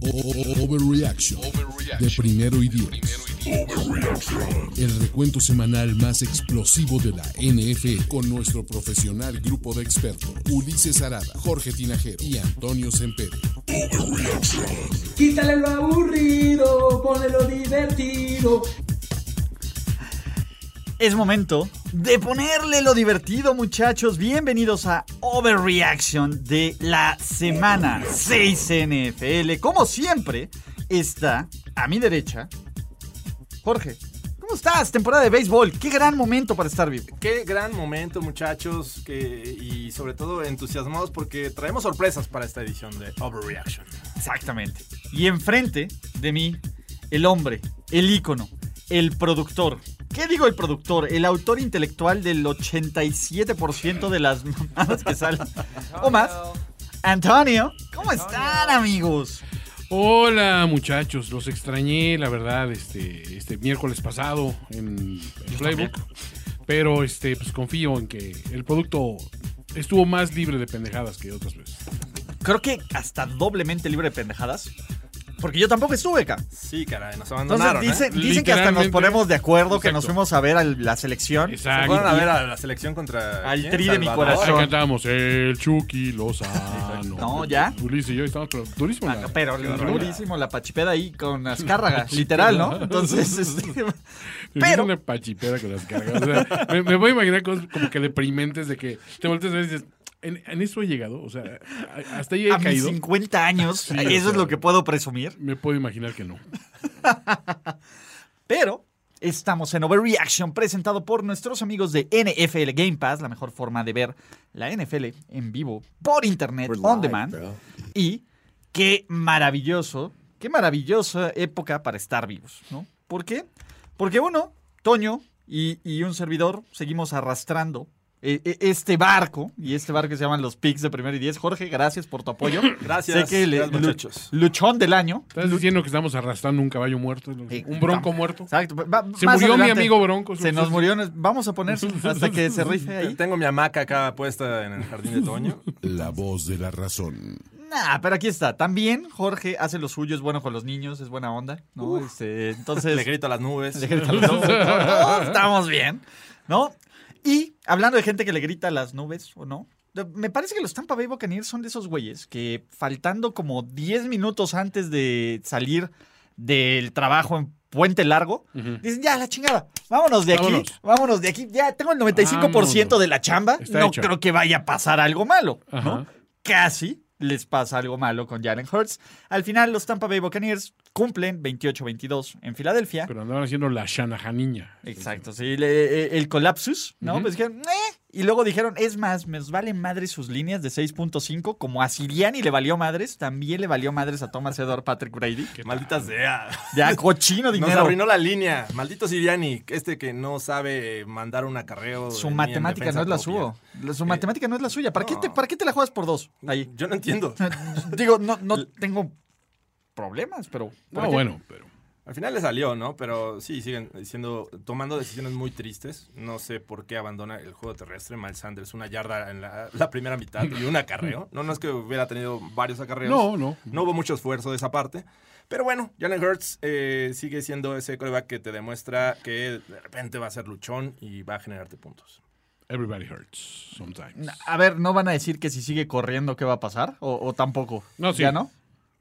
Overreaction de primero y diez. El recuento semanal más explosivo de la NFL con nuestro profesional grupo de expertos Ulises Arada, Jorge Tinajero y Antonio Sempere. Quítale lo aburrido, ponle lo divertido. Es momento de ponerle lo divertido, muchachos. Bienvenidos a Overreaction de la semana 6 NFL. Como siempre, está a mi derecha Jorge. ¿Cómo estás? Temporada de béisbol. Qué gran momento para estar vivo. Qué gran momento, muchachos, que, y sobre todo entusiasmados porque traemos sorpresas para esta edición de Overreaction. Exactamente. Y enfrente de mí, el hombre, el ícono, el productor. ¿Qué digo el productor? El autor intelectual del 87% de las mamadas que salen. O más. Antonio, ¿cómo están, amigos? Hola muchachos, los extrañé, la verdad, este, este miércoles pasado en Playbook. Pero este, pues confío en que el producto estuvo más libre de pendejadas que otras veces. Creo que hasta doblemente libre de pendejadas. Porque yo tampoco estuve acá. Sí, caray, nos Entonces abandonaron. ¿eh? dicen, dicen que hasta nos ponemos de acuerdo, que nos fuimos a ver a la selección. ¿Se Exacto. fueron a ver a la selección contra. Al tri de mi corazón. Ahí cantábamos el Chucky Lozano. No, ya. Ulises y yo estábamos pero durísimo. Ah, la- Pero durísimo la pachipeda ahí con Azcárraga, literal, ¿no? Entonces, este, Es pero una pachipera con las cargas. O sea, me, me voy a imaginar cosas como que deprimentes de que te volteas a ver y dices, ¿en, en eso he llegado? O sea, hasta ahí he a mis caído. 50 años, Sí, o eso sea. es lo que puedo presumir. Me puedo imaginar que no. Pero estamos en Overreaction, presentado por nuestros amigos de NFL Game Pass, la mejor forma de ver la NFL en vivo por internet, on demand. Y qué maravilloso, qué maravillosa época para estar vivos, ¿no? ¿Por qué? Porque uno, Toño y, y un servidor seguimos arrastrando eh, eh, este barco, y este barco se llaman los Picks de Primer y Diez. Jorge, gracias por tu apoyo. Gracias, Sé que le- gracias, muchachos. luchón del año. ¿Estás diciendo que estamos arrastrando un caballo muerto? Eh, ¿Un bronco muerto? Exacto. va- Se murió mi amigo Bronco. Se nos murió. Vamos a ponerse hasta que se rife ahí. Tengo mi hamaca acá puesta en el jardín de Toño. La voz de la razón. Nah, pero aquí está. También Jorge hace lo suyo, es bueno con los niños, es buena onda, ¿no? Este, entonces. Le grito a las nubes. le grita a todos estamos bien, ¿no? Y hablando de gente que le grita a las nubes, ¿o no? Me parece que los Tampa Bay Buccaneers son de esos güeyes que faltando como 10 minutos antes de salir del trabajo en Puente Largo, dicen, ya, la chingada, vámonos de aquí, Vámonos. de aquí, ya tengo el 95% Vámonos. de la chamba, Está no hecho. creo que vaya a pasar algo malo, ¿no? Casi les pasa algo malo con Jalen Hurts. Al final, los Tampa Bay Buccaneers cumplen 28-22 en Filadelfia. Pero andaban haciendo la Shanahaniña. Exacto, sí, le- eh, el colapsus, ¿no? Pues dijeron, "Eh", y luego dijeron, es más, me vale madres sus líneas de 6.5, como a Siriani le valió madres, también le valió madres a Thomas Edward Patrick Brady. Maldita sea. Ya, cochino Nos dinero. arruinó la línea. Maldito Siriani, este que no sabe mandar un acarreo. Su matemática no es la suya. Su matemática no es la suya. ¿Para, qué te, ¿Para qué te la juegas por dos? Ahí. Yo no entiendo. Digo, no, no tengo problemas, pero... ¿por No, bueno, pero. Al final le salió, ¿no? Pero sí, siguen siendo, tomando decisiones muy tristes. No sé por qué abandona el juego terrestre Miles Sanders una yarda en la, la primera mitad y un acarreo. No, no es que hubiera tenido varios acarreos. No, no. No hubo mucho esfuerzo de esa parte. Pero bueno, Jalen Hurts eh, sigue siendo ese coreback que te demuestra que de repente va a ser luchón y va a generarte puntos. Everybody hurts sometimes. A ver, ¿no van a decir que si sigue corriendo qué va a pasar? ¿O, o tampoco? No, sí. ¿Ya no?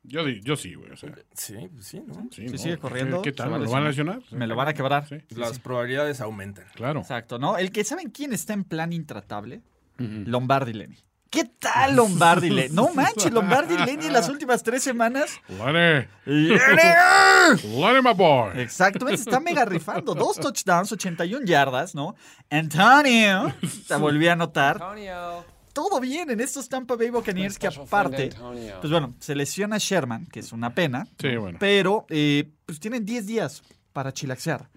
Yo, yo sí, güey. O sea, Sí, pues sí, ¿no? sí, ¿no? sigue corriendo, ¿Qué, tal? a ¿Lo van a lesionar? Me lo van a quebrar. Sí, Las probabilidades aumentan. claro. Exacto, ¿no? El que saben quién está en plan intratable, Lombardi Lenny. ¿Qué tal Lombardi Lenny? No manches, Lombardi Lenny en las últimas tres semanas. Lenny, ¡Lenny! Lenny, my boy. Exactamente, está mega rifando. Dos touchdowns, 81 yardas, ¿no? Antonio se volvió a anotar. Todo bien en estos Tampa Bay Buccaneers que aparte, pues bueno, se lesiona Sherman, que es una pena, Sí, bueno. pero eh, pues tienen 10 días para chilaxear,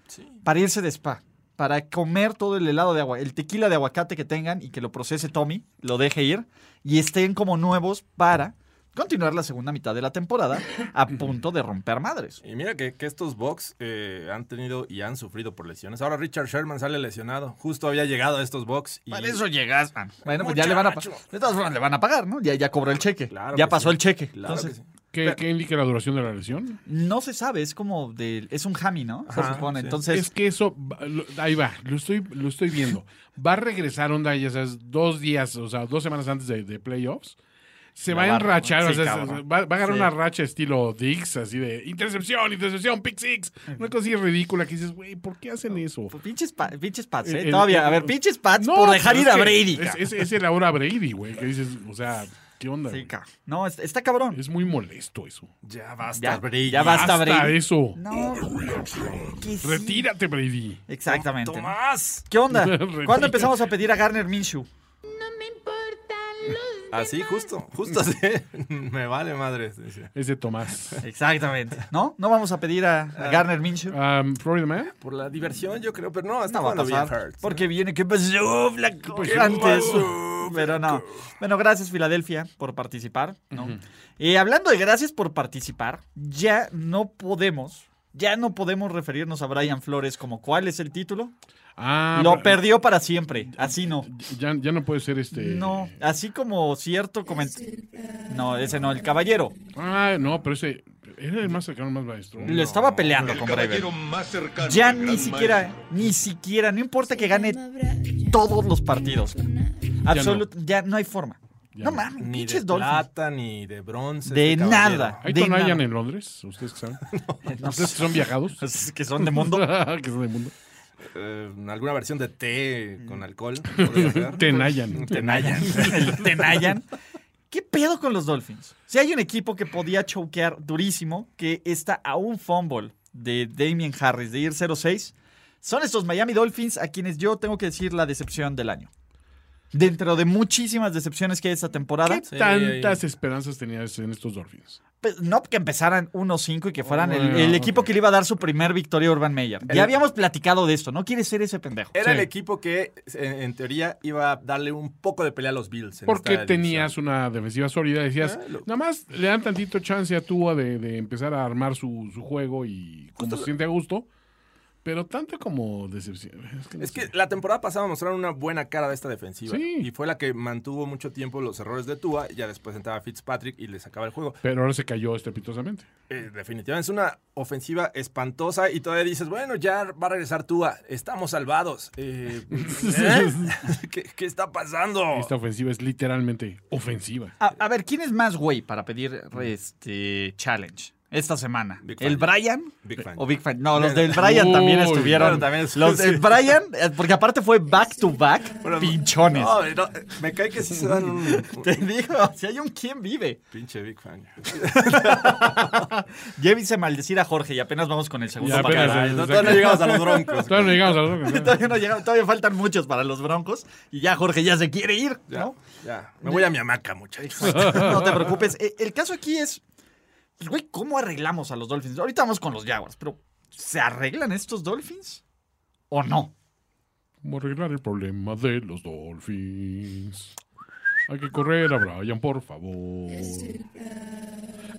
para irse de spa, para comer todo el helado de agua, el tequila de aguacate que tengan y que lo procese Tommy, lo deje ir y estén como nuevos para continuar la segunda mitad de la temporada a punto de romper madres. Y mira que, que estos Bucks eh, han tenido y han sufrido por lesiones. Ahora Richard Sherman sale lesionado. Justo había llegado a estos Bucks. Y... Para eso llegas. ah, Bueno, pues ya le van a pagar. De todas formas, le van a pagar, ¿no? Ya, ya cobró el cheque. Claro ya pasó sí. el cheque. Claro Entonces, que sí. ¿Qué, qué indica la duración de la lesión? no se sabe, es como de. Es un hammy, ¿no? Se supone. sí. Entonces. es que eso, lo- ahí va, lo estoy, lo estoy viendo. Va a regresar onda, ya sabes, dos días, o sea, dos semanas antes de, de playoffs. Se va a enrachar, ¿no? o Sí, sea, va, va a agarrar Sí. una racha estilo Dix, así de intercepción, intercepción, pick six. Una cosa así ridícula que dices, güey, ¿por qué hacen eso? Pues pinches, pa- pinches Pats, ¿eh? El- Todavía. el- a ver, pinches Pats No, por dejar ir a Brady. Es, es, es el ahora Brady, güey, que dices, o sea, ¿qué onda? Sí. No, está, está cabrón. Es muy molesto eso. Ya basta, Ya, Brady. ya basta, Brady. eso. No. sí. Retírate, Brady. Exactamente. ¿no? Tomás. ¿Qué onda? ¿Cuándo empezamos a pedir a Garner Minshew? Así, justo. Justo así. Me vale madre. dice. Ese Tomás. Exactamente. ¿No? ¿No vamos a pedir a, a Garner Minshew? Um, Florida Man. Por la diversión, yo creo. Pero no, está No va a pasar. Hurts. Porque viene, ¿qué pasó, Flaco? Pues, ¿Qué antes. Pero no. Bueno, gracias, Filadelfia, por participar. ¿no? Eh, hablando de gracias por participar, ya no podemos, ya no podemos referirnos a Brian Flores como cuál es el título. Ah, Lo perdió para siempre. Así no. Ya, ya no puede ser este. No, así como cierto comentario. No, ese no, el caballero. Ah, no, pero ese. Era el más cercano, más maestro. Lo estaba peleando con Braver. Ya ni siquiera, ni siquiera, no importa que gane todos los partidos. Absolut, ya no hay forma. Ya No mames, Ni de Dolphins. plata, ni de bronce. De este nada. ¿Hay Tonayan en Londres? ¿Ustedes que saben? No ¿Ustedes que son viajados? Que son de mundo. que son de mundo. Eh, alguna versión de té con alcohol. Tenayan. Tenayan. El Tenayan. ¿Qué pedo con los Dolphins? Si hay un equipo que podía choquear durísimo, que está a un fumble de Damien Harris de ir 0-6, son estos Miami Dolphins a quienes yo tengo que decir la decepción del año. Dentro de muchísimas decepciones que hay esta temporada, ¿Qué Sí, tantas ahí. esperanzas tenías en estos Dolphins? pues, no que empezaran 1-5 y que fueran el, Bueno, el equipo que le iba a dar su primer victoria a Urban Meyer. Ya habíamos platicado de esto, no quiere ser ese pendejo. Era Sí. el equipo que, en, en teoría, iba a darle un poco de pelea a los Bills. en Porque esta tenías una defensiva sólida. Decías, Ah, lo- nada más le dan tantito chance a Tua de, de empezar a armar su, su juego y como se siente a gusto. Pero tanto como decepción. Es que, no Es que sé. la temporada pasada mostraron una buena cara de esta defensiva. Sí. Y fue la que mantuvo mucho tiempo los errores de Tua. Ya después entraba Fitzpatrick y le sacaba el juego. Pero ahora se cayó estrepitosamente. Eh, definitivamente es una ofensiva espantosa. Y todavía dices, bueno, ya va a regresar Tua. Estamos salvados. Eh, ¿eh? ¿Qué, qué está pasando? Esta ofensiva es literalmente ofensiva. A, a ver, ¿quién es más güey para pedir este challenge esta semana? Big ¿El fan. Brian? Big fan. ¿O Big Fan? No, los del Brian también estuvieron. claro, también es- los del sí. Brian, eh, porque aparte fue back to back, Bueno, pinchones. no, no, me cae que sí se dan un, Te digo, si hay un quién vive. pinche Big Fan. Ya hice maldecir a Jorge y apenas vamos con el segundo apenas, no, todavía no llegamos a los broncos. Todavía no llegamos a los Todavía, no llegamos, todavía faltan muchos para los broncos y ya Jorge ya se quiere ir, Ya, ¿no? ya. Me voy a mi hamaca, muchachos. No te preocupes. Eh, El caso aquí es, pues, güey, ¿cómo arreglamos a los Dolphins? Ahorita vamos con los Jaguars, pero ¿se arreglan estos Dolphins o no? ¿Cómo arreglar el problema de los Dolphins? Hay que correr a Brian, por favor.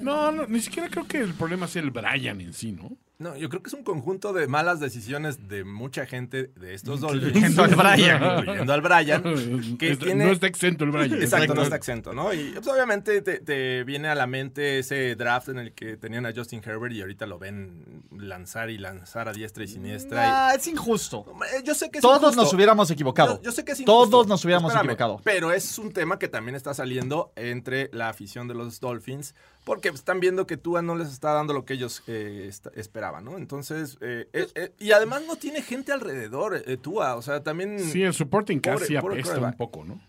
No, no, ni siquiera creo que el problema sea el Brian en sí, ¿no? No, yo creo que es un conjunto de malas decisiones de mucha gente de estos Dolphins. Incluyendo al Brian. Incluyendo al Brian. Que Está- tiene- No está exento el Brian. Exacto, no está exento, ¿no? Y pues, obviamente te, te viene a la mente ese draft en el que tenían a Justin Herbert y ahorita lo ven lanzar y lanzar a diestra y siniestra. y- Ah, es injusto. Yo sé que es Todos injusto. nos hubiéramos equivocado. Yo, yo sé que es Todos nos hubiéramos Espérame, equivocado. Pero es un tema que también está saliendo entre la afición de los Dolphins, porque están viendo que Tua no les está dando lo que ellos eh, esperaban, ¿no? Entonces, eh, eh, eh, y además no tiene gente alrededor, eh, Tua, o sea, también... Sí, el supporting Pobre- pobre apesta un poco, ¿no?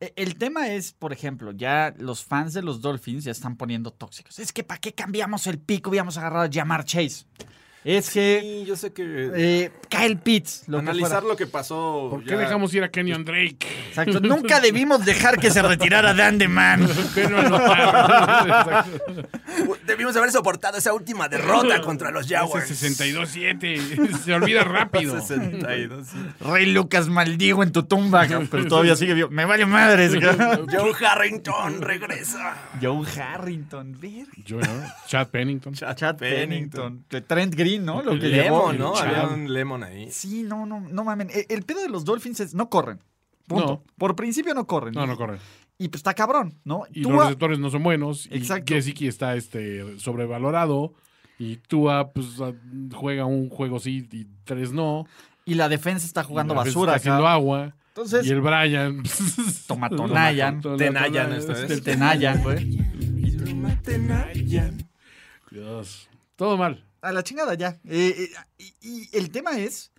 Eh, El tema es, por ejemplo, ya los fans de los Dolphins ya están poniendo tóxicos. Es que ¿para qué cambiamos el pico? Hubiéramos agarrado a Jamar Chase. Es que Sí, yo sé que eh, Kyle Pitts, lo que analizar fuera. lo que pasó. ¿Por qué dejamos ir a Kenyon Drake? Exacto. Nunca debimos dejar que se retirara Dan de Man. Debimos haber soportado esa última derrota contra los Jaguars. 62-7. Se olvida rápido. 62. Rey Lucas maldigo en tu tumba, pero todavía sigue vivo. Me vale madres. Joe Harrington regresa. Joe Harrington, ver. Yo, ¿no? Chad Pennington. Chad Pennington. Trent Green, ¿no? Lo que llevó. Lemon, ¿no? Había un Lemon ahí. Sí, no, no, no mamen. El, el pedo de los Dolphins es no corren. Punto. No. Por principio no corren. No, no corre. Y pues está cabrón, ¿no? Y Tua- los receptores no son buenos. Exacto. Y Gesicki está este, sobrevalorado. Y Tua pues, ah, juega un juego sí y tres no. y la defensa está jugando Y la defensa basura. Está haciendo agua. Entonces, y el Brian. Tomatonayan. Tenayan esta vez. el Tenayan, güey. Dios. Todo mal. A la chingada ya. Eh, eh, y, el tema es.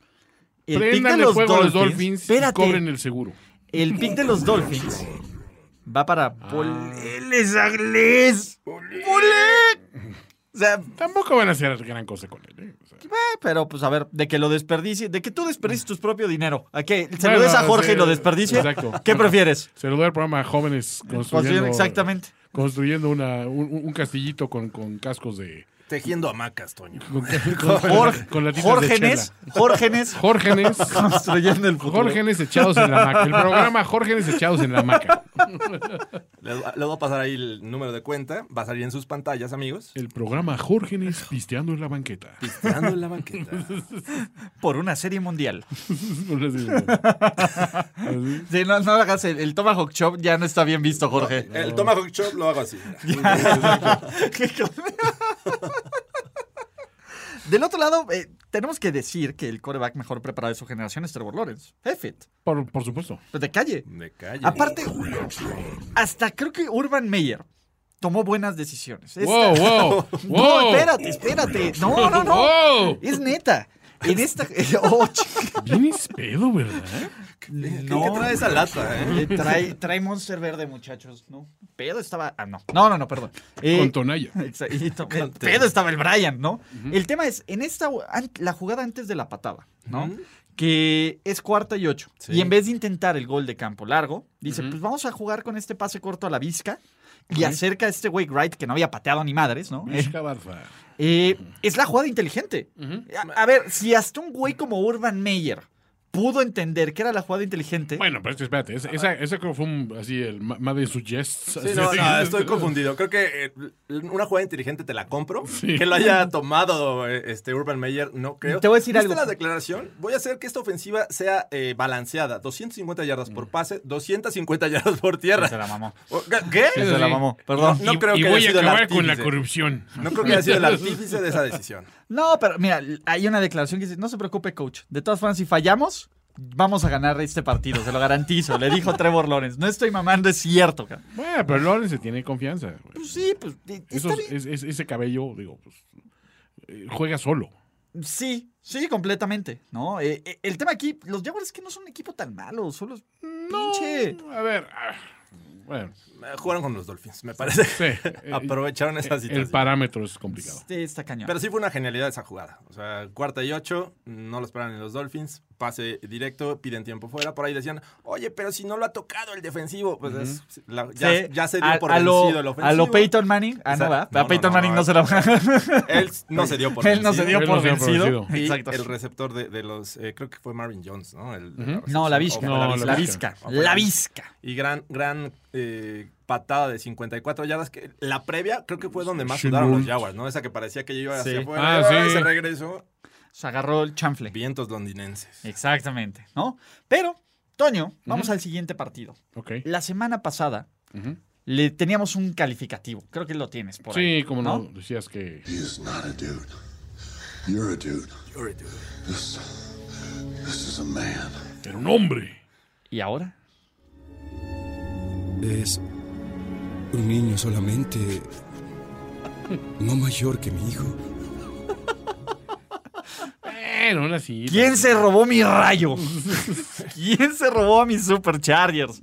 El pick de los a los Dolphins. Y espérate. cobren el seguro. El pick de los Dolphins va para Ah. Poleles Agles. Pole. O sea, Tampoco van a hacer gran cosa con él. ¿eh? O sea, eh, pero pues a ver, de que lo desperdicie, de que tú desperdicies tu propio dinero. ¿A qué? ¿Se Bueno, lo des a Jorge sí, y lo desperdicie? exacto. ¿Qué prefieres? se lo doy al programa Jóvenes construyendo, Exactamente. construyendo una, un, un castillito con, con cascos de. Tejiendo hamacas, Toño. Con, Jorge, con latitas de Jórgenes, chela. Jórgenes Jórgenes. construyendo el futuro. Jórgenes echados en la maca. El programa Jórgenes echados en la maca. Les, les voy a pasar ahí el número de cuenta. Va a salir en sus pantallas, amigos. El programa Jórgenes pisteando en la banqueta. Pisteando en la banqueta. Por una serie mundial. Sí, no, no hagas el, el Tomahawk Chop, ya no está bien visto, Jorge. El Tomahawk Chop lo hago así. mira. Del otro lado, eh, tenemos que decir que el coreback mejor preparado de su generación es Trevor Lawrence. F-it. Por, por supuesto. Pues de calle. De calle. Aparte, hasta creo que Urban Meyer tomó buenas decisiones. Esta- Wow, wow, No, espérate, espérate. No, no, no. Wow. Es neta. En esta. Oh, chica. Vienes pedo, ¿verdad? ¿Qué, qué trae esa lata, eh? Eh, trae, trae Monster Verde, muchachos. No. Pedo estaba. Ah, no. No, no, no, perdón. Eh, Con Tonaya. Exa- y to- el pedo estaba el Brian, ¿no? El tema es, en esta, la jugada antes de la patada, ¿no? Que es cuarta y ocho. Sí. Y en vez de intentar el gol de campo largo, dice, pues vamos a jugar con este pase corto a la visca y acerca a este Wake Wright que no había pateado ni madres, ¿no? Eh, Mishka Barfa. eh, es la jugada inteligente. a, a ver, si hasta un güey como Urban Meyer pudo entender que era la jugada inteligente, Bueno, pero es que espérate, esa, esa, esa creo que fue un, así el ma- más de suggests. Sí, no, no, estoy confundido. Creo que eh, una jugada inteligente te la compro. Sí. Que lo haya tomado eh, este Urban Meyer, no creo. Te voy a decir ¿Viste algo. la declaración? Voy a hacer que esta ofensiva sea eh, balanceada. 250 yardas por pase, 250 yardas por tierra. se la mamó. ¿Qué? Se la mamó, perdón. No y, creo y que voy haya a sido el acabar con la corrupción. No creo que haya sido el artífice de esa decisión. No, pero mira, hay una declaración que dice, no se preocupe, coach. De todas formas, si fallamos, vamos a ganar este partido, se lo garantizo. Le dijo Trevor Lawrence. No estoy mamando, es cierto. cara. Bueno, pero Lawrence tiene confianza. güey. Pues sí, pues eh, Esos- es- es- ese cabello, digo, pues, eh, juega solo. Sí, sí, completamente, ¿no? Eh, eh, el tema aquí, los Jaguars es que no son un equipo tan malo, solo es pinche. A ver, ah, bueno, Jugaron con los Dolphins, me parece. sí. eh, Aprovecharon esa el situación. parámetro es complicado. Sí, está cañón. Pero sí fue una genialidad esa jugada. O sea, cuarta y ocho, no lo esperan en los Dolphins. Pase directo, piden tiempo fuera. Por ahí decían, oye, pero si no lo ha tocado el defensivo, pues es- la- ya, Sí, ya se dio a- por a lo, vencido el ofensivo. A lo Peyton Manning. Ah, a Peyton no, Manning no. no se la Él no se dio por Él no se dio Él por no se dio por vencido. vencido. Y Exacto. el receptor de, de los, eh, creo que fue Marvin Jones, ¿no? El- Ujú. la No, la visca. No, la la visca. La visca. Y gran, gran eh, patada de 54 yardas. Que la previa creo que fue donde más sudaron los. Jaguars, ¿no? Esa que parecía que iba Sí. hacia afuera. Ah, sí. Se regresó. Se agarró el chanfle. Vientos londinenses. Exactamente, ¿no? Pero, Toño, vamos al siguiente partido. Ok. La semana pasada Ujú. le teníamos un calificativo. Creo que lo tienes por ahí. Sí, como no, decías que He is not a dude. You're a dude. This, this is a man. era un hombre. ¿Y ahora? Es un niño solamente, no mayor que mi hijo. Bueno, ahora sí. ¿Quién se robó mi rayo? ¿Quién se robó a mis Superchargers?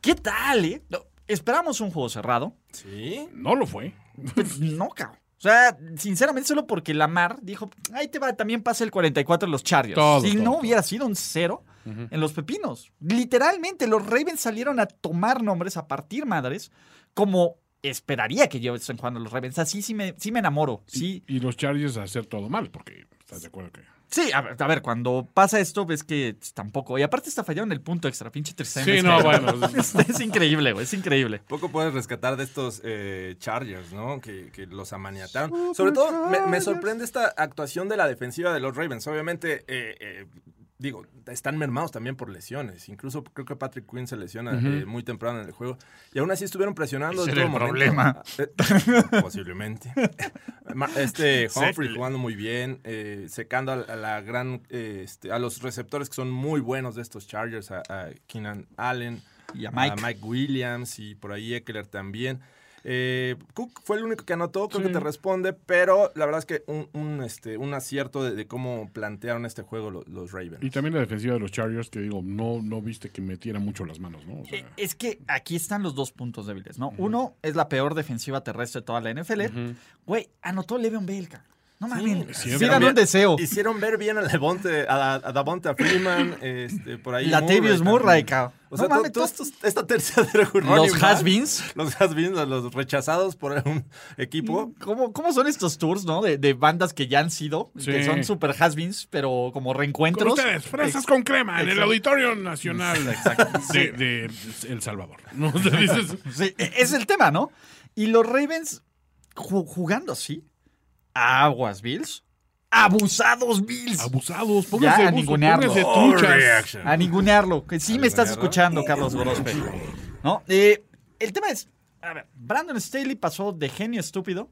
¿Qué tal, eh? No, esperamos un juego cerrado. Sí. No lo fue. Pues no, cabrón. O sea, sinceramente, solo porque Lamar dijo, ahí te va, también pasa el 44 en los Chargers. Todo, si todo, no todo. hubiera sido un cero en los pepinos. Literalmente, los Ravens salieron a tomar nombres, a partir madres, como esperaría que yo estén jugando los Ravens. Así sí me, sí me enamoro. Sí, Y los Chargers a hacer todo mal, porque estás de acuerdo que. sí a, ver, a ver, cuando pasa esto, ves que tampoco. Y aparte está fallado en el punto extra, pinche tercera. Sí, no, bueno. es, es increíble, güey, es increíble. Poco puedes rescatar de estos eh, Chargers, ¿no? Que, que los amaniataron. Sobre todo, me, me sorprende esta actuación de la defensiva de los Ravens. Obviamente, eh, eh, digo, están mermados también por lesiones. Incluso creo que Patrick Quinn se lesiona eh, muy temprano en el juego. Y aún así estuvieron presionando. Ese era el momento. problema. Eh, posiblemente. Este Humphrey Sí. jugando muy bien, eh, secando a, a la gran, eh, este, a los receptores que son muy buenos de estos Chargers, a, a Keenan Allen, Y a Mike. Williams y por ahí Eckler también. Eh, Cook fue el único que anotó, creo que te responde, pero la verdad es que un, un, este, un acierto de, de cómo plantearon este juego lo- los, Ravens. Y también la defensiva de los Chargers, que digo, no, no viste que metiera mucho las manos, ¿no? O sea, Eh, Es que aquí están los dos puntos débiles, ¿no? Uno es la peor defensiva terrestre de toda la NFL. Güey, anotó Le'Veon Bell, ca. No mames. es Sí, dame un deseo. Hicieron ver bien a Devonte, a, a Davonta Freeman, este, por ahí. Latavius Murray, ca. O sea, no mames, to- todos todos estos- esta tercera los has-beens. Los has-beens, los rechazados por un equipo. ¿Cómo, ¿Cómo son estos tours, no? De, de bandas que ya han sido, Sí. que son super has-beens, pero como Con reencuentros. ustedes, fresas con crema, en el. Auditorio Nacional de, de El Salvador. ¿no? Dices, Sí, e- es el tema, ¿no? Y los Ravens ju- jugando así. Aguas, Bills. Abusados, Bills. abusados, Ya, pónganse, a ningunearlo. A ningunearlo. Que sí me estás escuchando, Carlos Gorospe. ¿No? Eh, el tema es. A ver, Brandon Staley pasó de genio estúpido.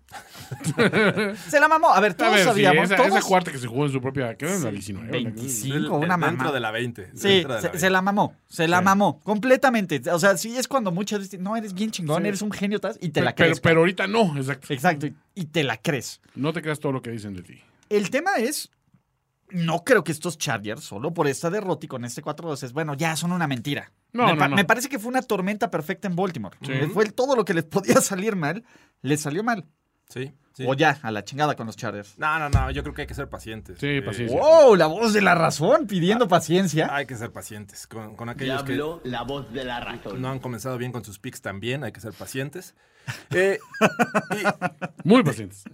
se la mamó. A ver, A todos ver, sí, sabíamos. esa, todos, esa cuarta que se jugó en su propia. ¿Qué era en la 19? 25, Del- una dentro mamá. de la 20. Sí, dentro de se, la se 20. la mamó, se la mamó, completamente. O sea, sí es cuando muchas veces, no, eres bien chingón, eres un genio, tas, y te la Pero, crees. pero ahorita no, exacto. Exacto, y, y te la crees. No te creas todo lo que dicen de ti. El tema es, no creo que estos Chargers, solo por esta derrota y con este 4-2, es, bueno, ya son una mentira. No, me, no, pa- no. me parece que fue una tormenta perfecta en Baltimore. Sí. Fue todo lo que les podía salir mal, les salió mal. Sí, sí. O ya, a la chingada con los Chargers. No, no, no, yo creo que hay que ser pacientes. Sí, Eh, paciencia. ¡Wow! La voz de la razón pidiendo paciencia. Hay que ser pacientes con, con aquellos que Diablo, la voz de la razón. no han comenzado bien con sus picks también, hay que ser pacientes. Eh, Muy pacientes.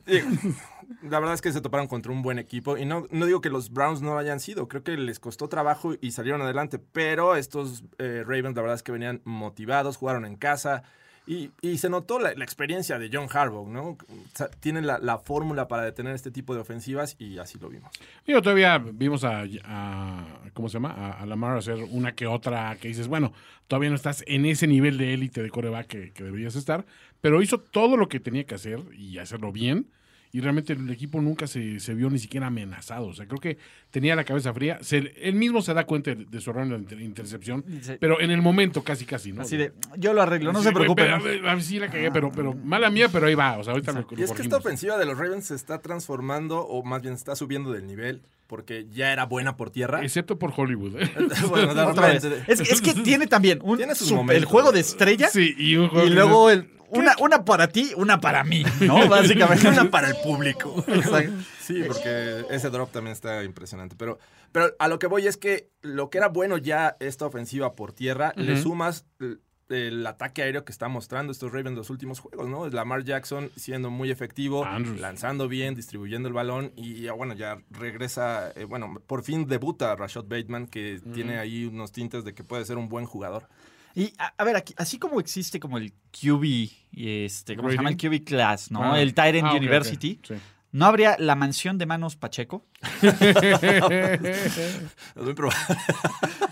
La verdad es que se toparon contra un buen equipo y no, no digo que los Browns no lo hayan sido, creo que les costó trabajo y salieron adelante, pero estos eh, Ravens la verdad es que venían motivados, jugaron en casa y, y se notó la, experiencia de John Harbaugh, ¿no? Tienen la, la fórmula para detener este tipo de ofensivas y así lo vimos. Digo, todavía vimos a, ¿cómo se llama? A, a Lamar hacer una que otra que dices, bueno, todavía no estás en ese nivel de élite de coreback que, que deberías estar, pero hizo todo lo que tenía que hacer y hacerlo bien. Y realmente el equipo nunca se, se vio ni siquiera amenazado. O sea, creo que tenía la cabeza fría. Se- él mismo se da cuenta de, de su error en la inter- intercepción, pero en el momento casi, casi, ¿no? Así de, yo lo arreglo, no Sí, se preocupen. pero, a ver, sí la cagué, pero, pero mala mía, pero ahí va. O sea, ahorita lo, lo Y es que esta ofensiva de los Ravens se está transformando o más bien está subiendo del nivel porque ya era buena por tierra. Excepto por Hollywood. ¿eh? Bueno, de Otra vez. repente- Es, es que tiene también un Tiene sus super- el momentos. juego de estrella Sí, y un juego y que luego el, una, una para ti, una para mí, ¿no? Básicamente. Una para el público. Exacto. Sí, porque ese drop también está impresionante. Pero, pero a lo que voy es que lo que era bueno ya esta ofensiva por tierra, le sumas el, ataque aéreo que está mostrando estos Ravens los últimos juegos, ¿no? Lamar Jackson siendo muy efectivo, Andrews. lanzando bien, distribuyendo el balón y ya, bueno, ya regresa, eh, bueno, por fin debuta Rashad Bateman, que tiene ahí unos tintes de que puede ser un buen jugador. Y a, a ver, aquí, así como existe como el QB, y este, ¿cómo se llama? El. QB Class, ¿no? Ah. el Tyrant Ah. University. Sí. ¿No habría la mansión de manos Pacheco?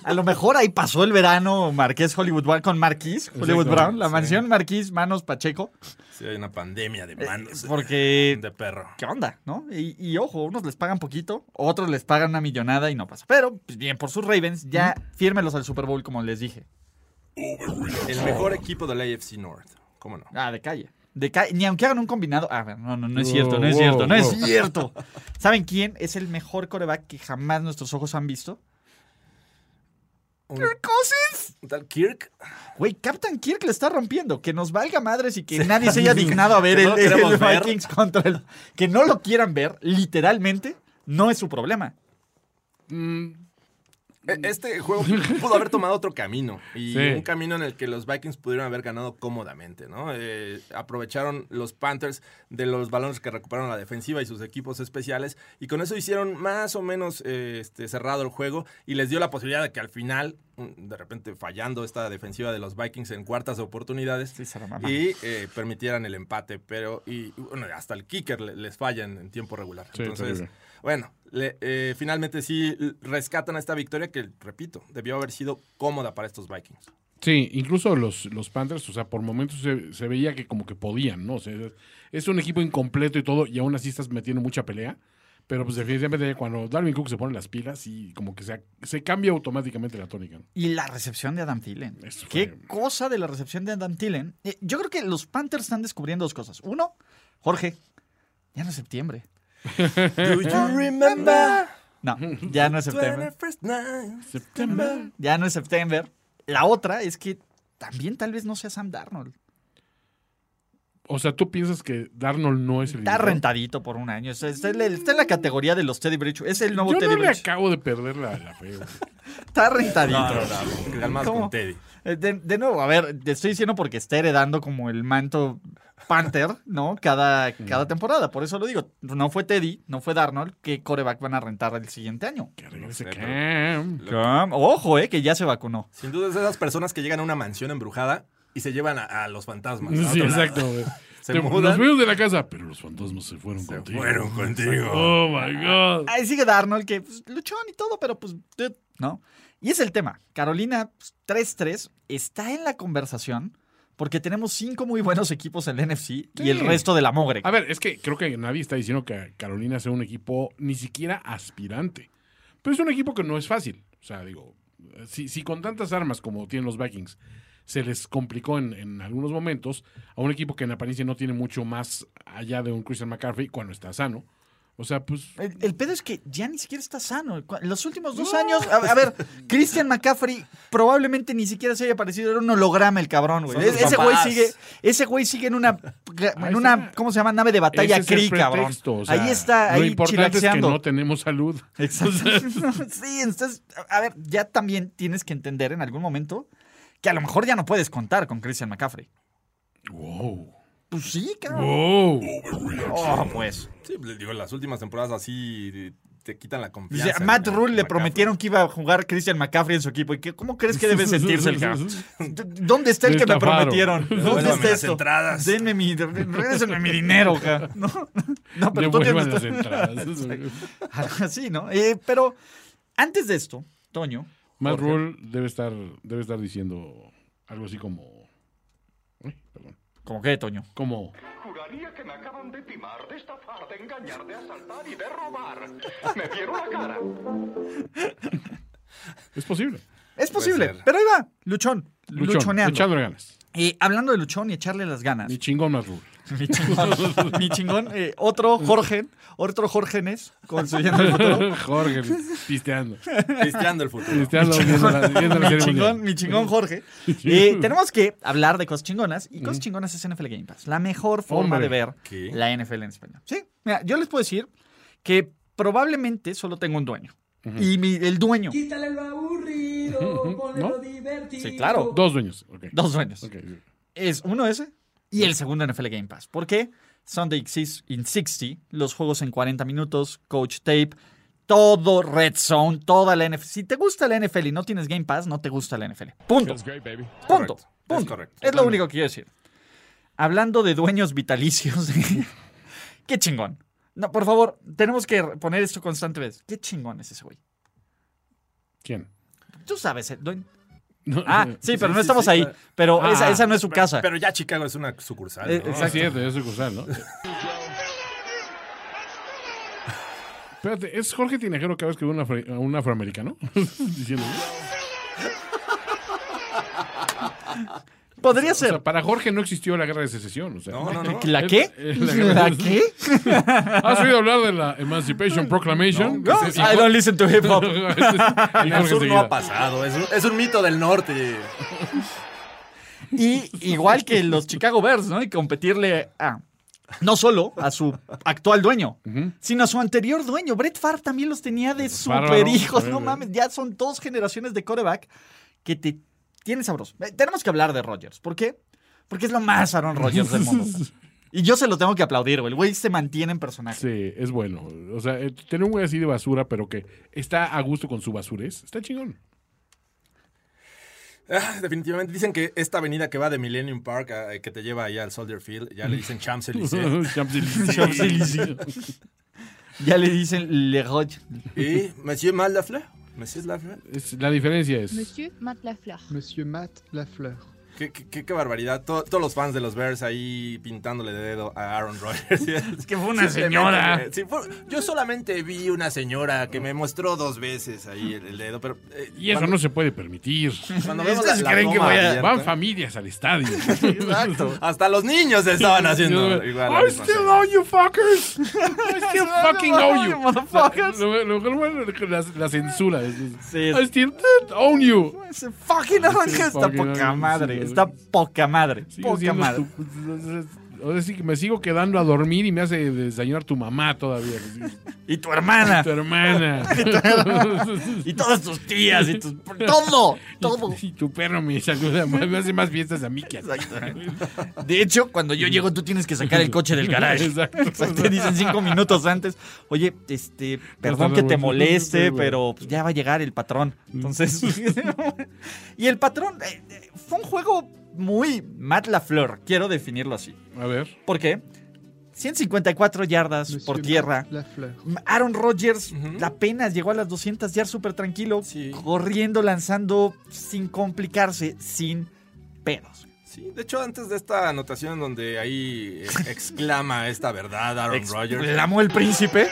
A lo mejor ahí pasó el verano Marqués Hollywood Brown con Marquís Hollywood Exacto. Brown. La Sí. mansión Marquís Manos Pacheco. Sí, hay una pandemia de manos. Eh, porque- De perro. ¿Qué onda? ¿No? Y, y ojo, unos les pagan poquito, otros les pagan una millonada y no pasa. Pero, pues, bien, por sus Ravens, ya fírmelos al Super Bowl, como les dije. El mejor equipo de la AFC North. ¿Cómo no? Ah, de calle. De. Ni aunque hagan un combinado. Ah, no, no, no es cierto, no es cierto, no es cierto. ¿Saben quién es el mejor coreback que jamás nuestros ojos han visto? Un, Kirk Cousins. tal Kirk. Güey, Captain Kirk le está rompiendo. Que nos valga madres y que nadie se haya dignado a ver el, no lo el queremos ver. Vikings contra el. Que no lo quieran ver, literalmente, no es su problema. E- Este juego pudo haber tomado otro camino y Sí. un camino en el que los Vikings pudieron haber ganado cómodamente, ¿no? Eh, aprovecharon los Panthers de los balones que recuperaron la defensiva y sus equipos especiales y con eso hicieron más o menos eh, este, cerrado el juego y les dio la posibilidad de que al final, mm, de repente fallando esta defensiva de los Vikings en cuartas oportunidades Sí, y eh, permitieran el empate, pero y bueno, hasta el kicker le- les falla en, en tiempo regular. Sí, Entonces, terrible. Bueno, le- eh, finalmente sí rescatan esta victoria que, repito, debió haber sido cómoda para estos Vikings. Sí, incluso los, los Panthers, o sea, por momentos se, se veía que como que podían, ¿no? O sea, es un equipo incompleto y todo, y aún así estás metiendo mucha pelea. Pero pues definitivamente cuando Darwin Cook se pone las pilas y como que se, se cambia automáticamente la tónica. ¿no? Y la recepción de Adam Thielen. Eso Qué fue- cosa de la recepción de Adam Thielen. Eh, yo creo que los Panthers están descubriendo dos cosas. Uno, Jorge, ya no es septiembre. Do you remember No, ya no es septiembre. Septiembre. Ya no es septiembre. La otra es que también tal vez no sea Sam Darnold. O sea, ¿tú piensas que Darnold no es el Está rentadito por un año. Está, está en la- está en la categoría de los Teddy Bridge. Es el nuevo Yo Teddy no le Bridge. acabo de perder la, la fe. Está rentadito. No, no, no, calmados ¿Cómo? con Teddy. Eh, De, de nuevo, a ver, te estoy diciendo porque está heredando como el manto Panther, ¿no? Cada, cada temporada. Por eso lo digo. No fue Teddy, no fue Darnold. ¿Qué coreback van a rentar el siguiente año? Que regrese Cam. Cam- Ojo, eh, que ya se vacunó. Sin duda es de esas personas que llegan a una mansión embrujada y se llevan a, a los fantasmas. a Sí, exacto. güey. Se Te- mudan. Nos fuimos de la casa, pero los fantasmas se fueron Se contigo. fueron contigo. Oh my God. Ahí sigue Darnold, que pues, luchón y todo, pero pues, ¿no? Y es el tema. Carolina pues, 3-3 está en la conversación porque tenemos cinco muy buenos equipos en la NFC y el resto de la mogre. A ver, es que creo que nadie está diciendo que Carolina sea un equipo ni siquiera aspirante. Pero es un equipo que no es fácil. O sea, digo, si, si con tantas armas como tienen los Vikings se les complicó en, en algunos momentos a un equipo que en apariencia no tiene mucho más allá de un Christian McCaffrey cuando está sano. O sea, pues El, el pedo es que ya ni siquiera está sano. En los últimos dos años, a, a ver, Christian McCaffrey probablemente ni siquiera se haya parecido, era un holograma el cabrón, güey. Es- sus ese güey sigue, ese güey sigue en una, en Ahí una. ¿cómo se llama? Nave de batalla ese es el Cree, cabrón. pretexto, o sea, ahí está, Lo ahí importante es que no tenemos salud. Exacto. sí, entonces, a ver, ya también tienes que entender en algún momento que a lo mejor ya no puedes contar con Christian McCaffrey. Wow. Pues sí, cabrón. Wow. Oh, pues. Sí, les digo, las últimas temporadas así te quitan la confianza. a Matt Rule le McCaffrey. prometieron que iba a jugar Christian McCaffrey en su equipo. ¿Y qué- cómo crees que debe sentirse el cabrón? ¿Dónde está el que me prometieron? ¿Dónde está las esto? entradas. Denme mi, regrésenme mi dinero, ca. No, no pero tú tienes- las entradas. Algo así, ¿no? Eh, pero antes de esto, Toño, Matt Jorge. Rule debe estar, debe estar diciendo algo así como. ¿Cómo que, Toño? Como. Juraría que me acaban de timar, de estafar, de engañar, de asaltar y de robar. Me vieron la cara. Es posible. Es posible, pero ahí va, Luchón, Luchón, luchoneando. echándole ganas. Y hablando de Luchón y echarle las ganas. Mi chingón Matt Rule. Mi chingón, mi chingón, eh, otro Jorge, otro Jorgenes, construyendo el futuro. Jorge, pisteando. Pisteando el futuro. Pisteando viendo la, viendo la mi, chingón, mi chingón Jorge. Eh, tenemos que hablar de cosas chingonas y cosas chingonas es NFL Game Pass. La mejor forma Hombre. de ver ¿Qué? la NFL en español. Sí, mira, yo les puedo decir que probablemente solo tengo un dueño. Y mi- el dueño, Quítale lo aburrido, ponle ¿No? lo divertido. Sí, claro. Dos dueños. ok. dos dueños. Ok. Es uno ese y el segundo NFL Game Pass. ¿Por qué? Sunday Six- in 60, los juegos en 40 minutos, Coach Tape, todo Red Zone, toda la NFL. Si te gusta la NFL y no tienes Game Pass, no te gusta la NFL. Punto. Punto. Punto. Es lo único que quiero decir. Hablando de dueños vitalicios, qué chingón. No, por favor, tenemos que poner esto constantemente. Qué chingón es ese güey. ¿Quién? Tú sabes, el dueño. No, Ah, sí, pero no estamos sí, ahí. Pero Ah, esa, esa no es su Pero- casa. Pero ya Chicago es una sucursal. Eh, ¿no? exacto. Es cierto, es sucursal, ¿no? Espérate, ¿es Jorge Tinajero cada vez que ve a un afroamericano? Diciendo. Podría O sea, ser. para Jorge no existió la guerra de secesión. O sea, No, no, no. ¿La qué? La guerra ¿La de- qué? ¿Has oído hablar de la Emancipation Proclamation? No, se- I don't listen to hip hop. En el sur no ha pasado, es un, es un mito del norte. Y igual que los Chicago Bears, ¿no? Y competirle a no solo a su actual dueño, sino a su anterior dueño. Brett Favre también los tenía de super hijos. No mames, ya son dos generaciones de coreback que te tienen sabroso. Eh, Tenemos que hablar de Rodgers. ¿Por qué? Porque es lo más Aaron Rodgers del mundo. Y yo se lo tengo que aplaudir, güey. El güey se mantiene en personaje. Sí, es bueno. O sea, eh, tener un güey así de basura, pero que está a gusto con su basurez, está chingón. Ah, definitivamente dicen que esta avenida que va de Millennium Park, ah, que te lleva allá al Soldier Field, ya le dicen Champs-Élysées. Champs-Élysées. Ya le dicen Le Roy. y Monsieur Mal Lafleur. Monsieur Lafleur. Es- la diferencia es. Monsieur Matt Lafleur. Monsieur Matt Lafleur. Qué, qué- qué- barbaridad. To- todos los fans de los Bears ahí pintándole de dedo a Aaron Rodgers. Es que fue una señora. yo solamente vi una señora que me mostró dos veces ahí el, el dedo, pero... eh, Y eso cuando- no se puede permitir. Cuando vemos la, ¿Ustedes la creen que a- Van familias al estadio. Exacto. Hasta los niños estaban haciendo igual. I still owe you fuckers. I still fucking owe you. Motherfuckers. La, la censura. Sí. I still own you. Fucking Aaron Sí, está poca madre. Sí, Está poca madre. Sigo Poca madre. tu- Ahora sí que me sigo quedando a dormir y me hace desayunar tu mamá todavía. Y tu hermana. Tu hermana. Y todas tus tías. Y tus... Todo. Todo. Y tu perro me saluda, me hace más fiestas a mí que a. De hecho, cuando yo llego, tú tienes que sacar el coche del garage. Exacto. Te dicen cinco minutos antes. Oye, este, perdón que te moleste, pero pues, ya va a llegar el patrón. Entonces. y el patrón eh, eh, fue un juego muy Matt LaFleur, quiero definirlo así. A ver. ¿Por qué? 154 yardas Monsieur por Matt tierra. Lafleur. Aaron Rodgers apenas llegó a las 200 yardas súper tranquilo, Sí. corriendo, lanzando sin complicarse, sin pedos. Sí, de hecho, antes de esta anotación donde ahí eh, exclama esta verdad Aaron Rodgers, Exclamó el príncipe.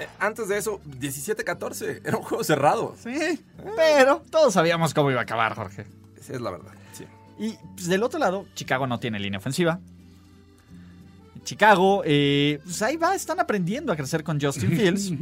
Eh, antes de eso, 17-14, era un juego cerrado. Sí, pero todos sabíamos cómo iba a acabar, Jorge. Esa es la verdad, sí. Y pues, del otro lado, Chicago no tiene línea ofensiva. Chicago, eh, pues ahí va, están aprendiendo a crecer con Justin Fields,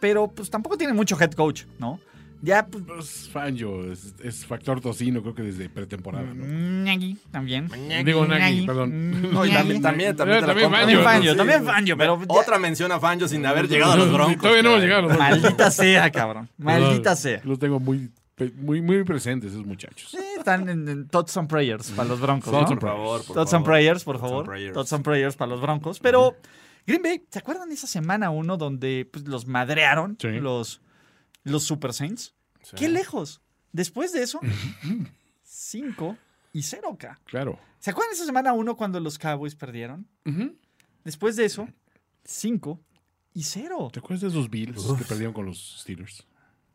pero pues tampoco tiene mucho head coach, ¿no? Ya, pues, Pues Fangio es, es factor tocino, creo que desde pretemporada, ¿no? Nagy también. Digo Nagy, perdón. No, y también, también, también, te la También. Fangio. También Fangio, Sí. también Fangio, pero ya- Otra mención a Fangio sin haber llegado a los Broncos. Todavía no hemos llegado a los Broncos. maldita sea, cabrón. Maldita sea. Los tengo muy, muy, muy presentes esos muchachos. Sí, están en, en Thoughts and Prayers para los Broncos, ¿no? and Por favor, por Thoughts and. Prayers, por favor. Thoughts and Prayers para los Broncos. Pero Green Bay, ¿se acuerdan de esa semana uno donde pues, los madrearon Sí. los, los Super Saints? Sí. Qué lejos. Después de eso, 5 y 0K. Claro. ¿Se acuerdan de esa semana uno cuando los Cowboys perdieron? Después de eso, 5 y 0. ¿Te acuerdas de esos Bills que perdieron con los Steelers?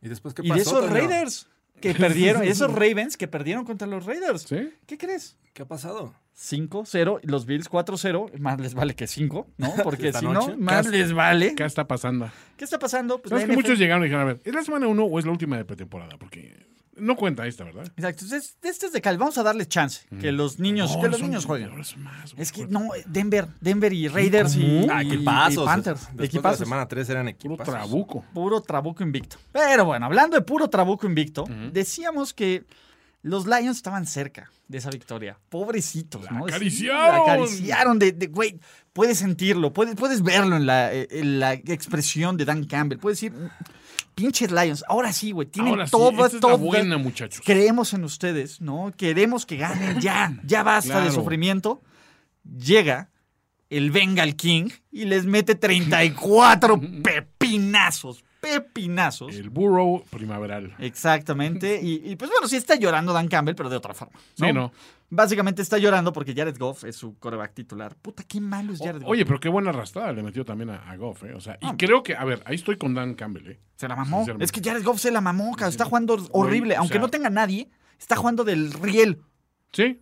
¿Y después qué Y pasó? de esos? Raiders que perdieron, y esos Ravens que perdieron contra los Raiders. ¿Sí? ¿Qué crees? ¿Qué ha pasado? 5-0, los Bills 4-0, más les vale que 5, ¿no? Porque si no, más les vale. ¿Qué está pasando? ¿Qué está pasando? Pues ¿Sabes la que NFL muchos llegaron y dijeron, a ver, ¿es la semana 1 o es la última de pretemporada? Porque no cuenta esta, ¿verdad? Exacto, entonces este es de cal, vamos a darle chance, que los niños, No, que los niños jueguen. más, Es que no, Denver, Denver y Raiders y, Ah, y- equipazos. y Panthers, Después de la semana 3 eran Puro equipazos. trabuco. Puro trabuco invicto. Pero bueno, hablando de puro trabuco invicto, decíamos que los Lions estaban cerca de esa victoria. Pobrecitos, La ¿no? Sí, acariciaron. la acariciaron de, güey, puedes sentirlo, puedes, puedes verlo en la, en la expresión de Dan Campbell. Puedes decir, "Mm, pinches Lions, ahora sí, güey, tienen Ahora sí, todo. buena, muchachos. Creemos en ustedes, ¿no? Queremos que ganen ya, ya basta de sufrimiento. Llega el Bengal King y les mete 34 pepinazos, pepinazos. El Burrow primaveral. Exactamente. Y, y, pues bueno, sí está llorando Dan Campbell, pero de otra forma. Sí, ¿no? Básicamente está llorando porque Jared Goff es su coreback titular. Puta, qué malo es Jared Goff. Oye, pero qué buena arrastrada le metió también a, a Goff, ¿eh? O sea, y Ah. creo que, a ver, ahí estoy con Dan Campbell, ¿eh? Se la mamó. Es que Jared Goff se la mamó, cabrón. Está jugando horrible. Aunque sea- no tenga nadie, está jugando del riel. Sí.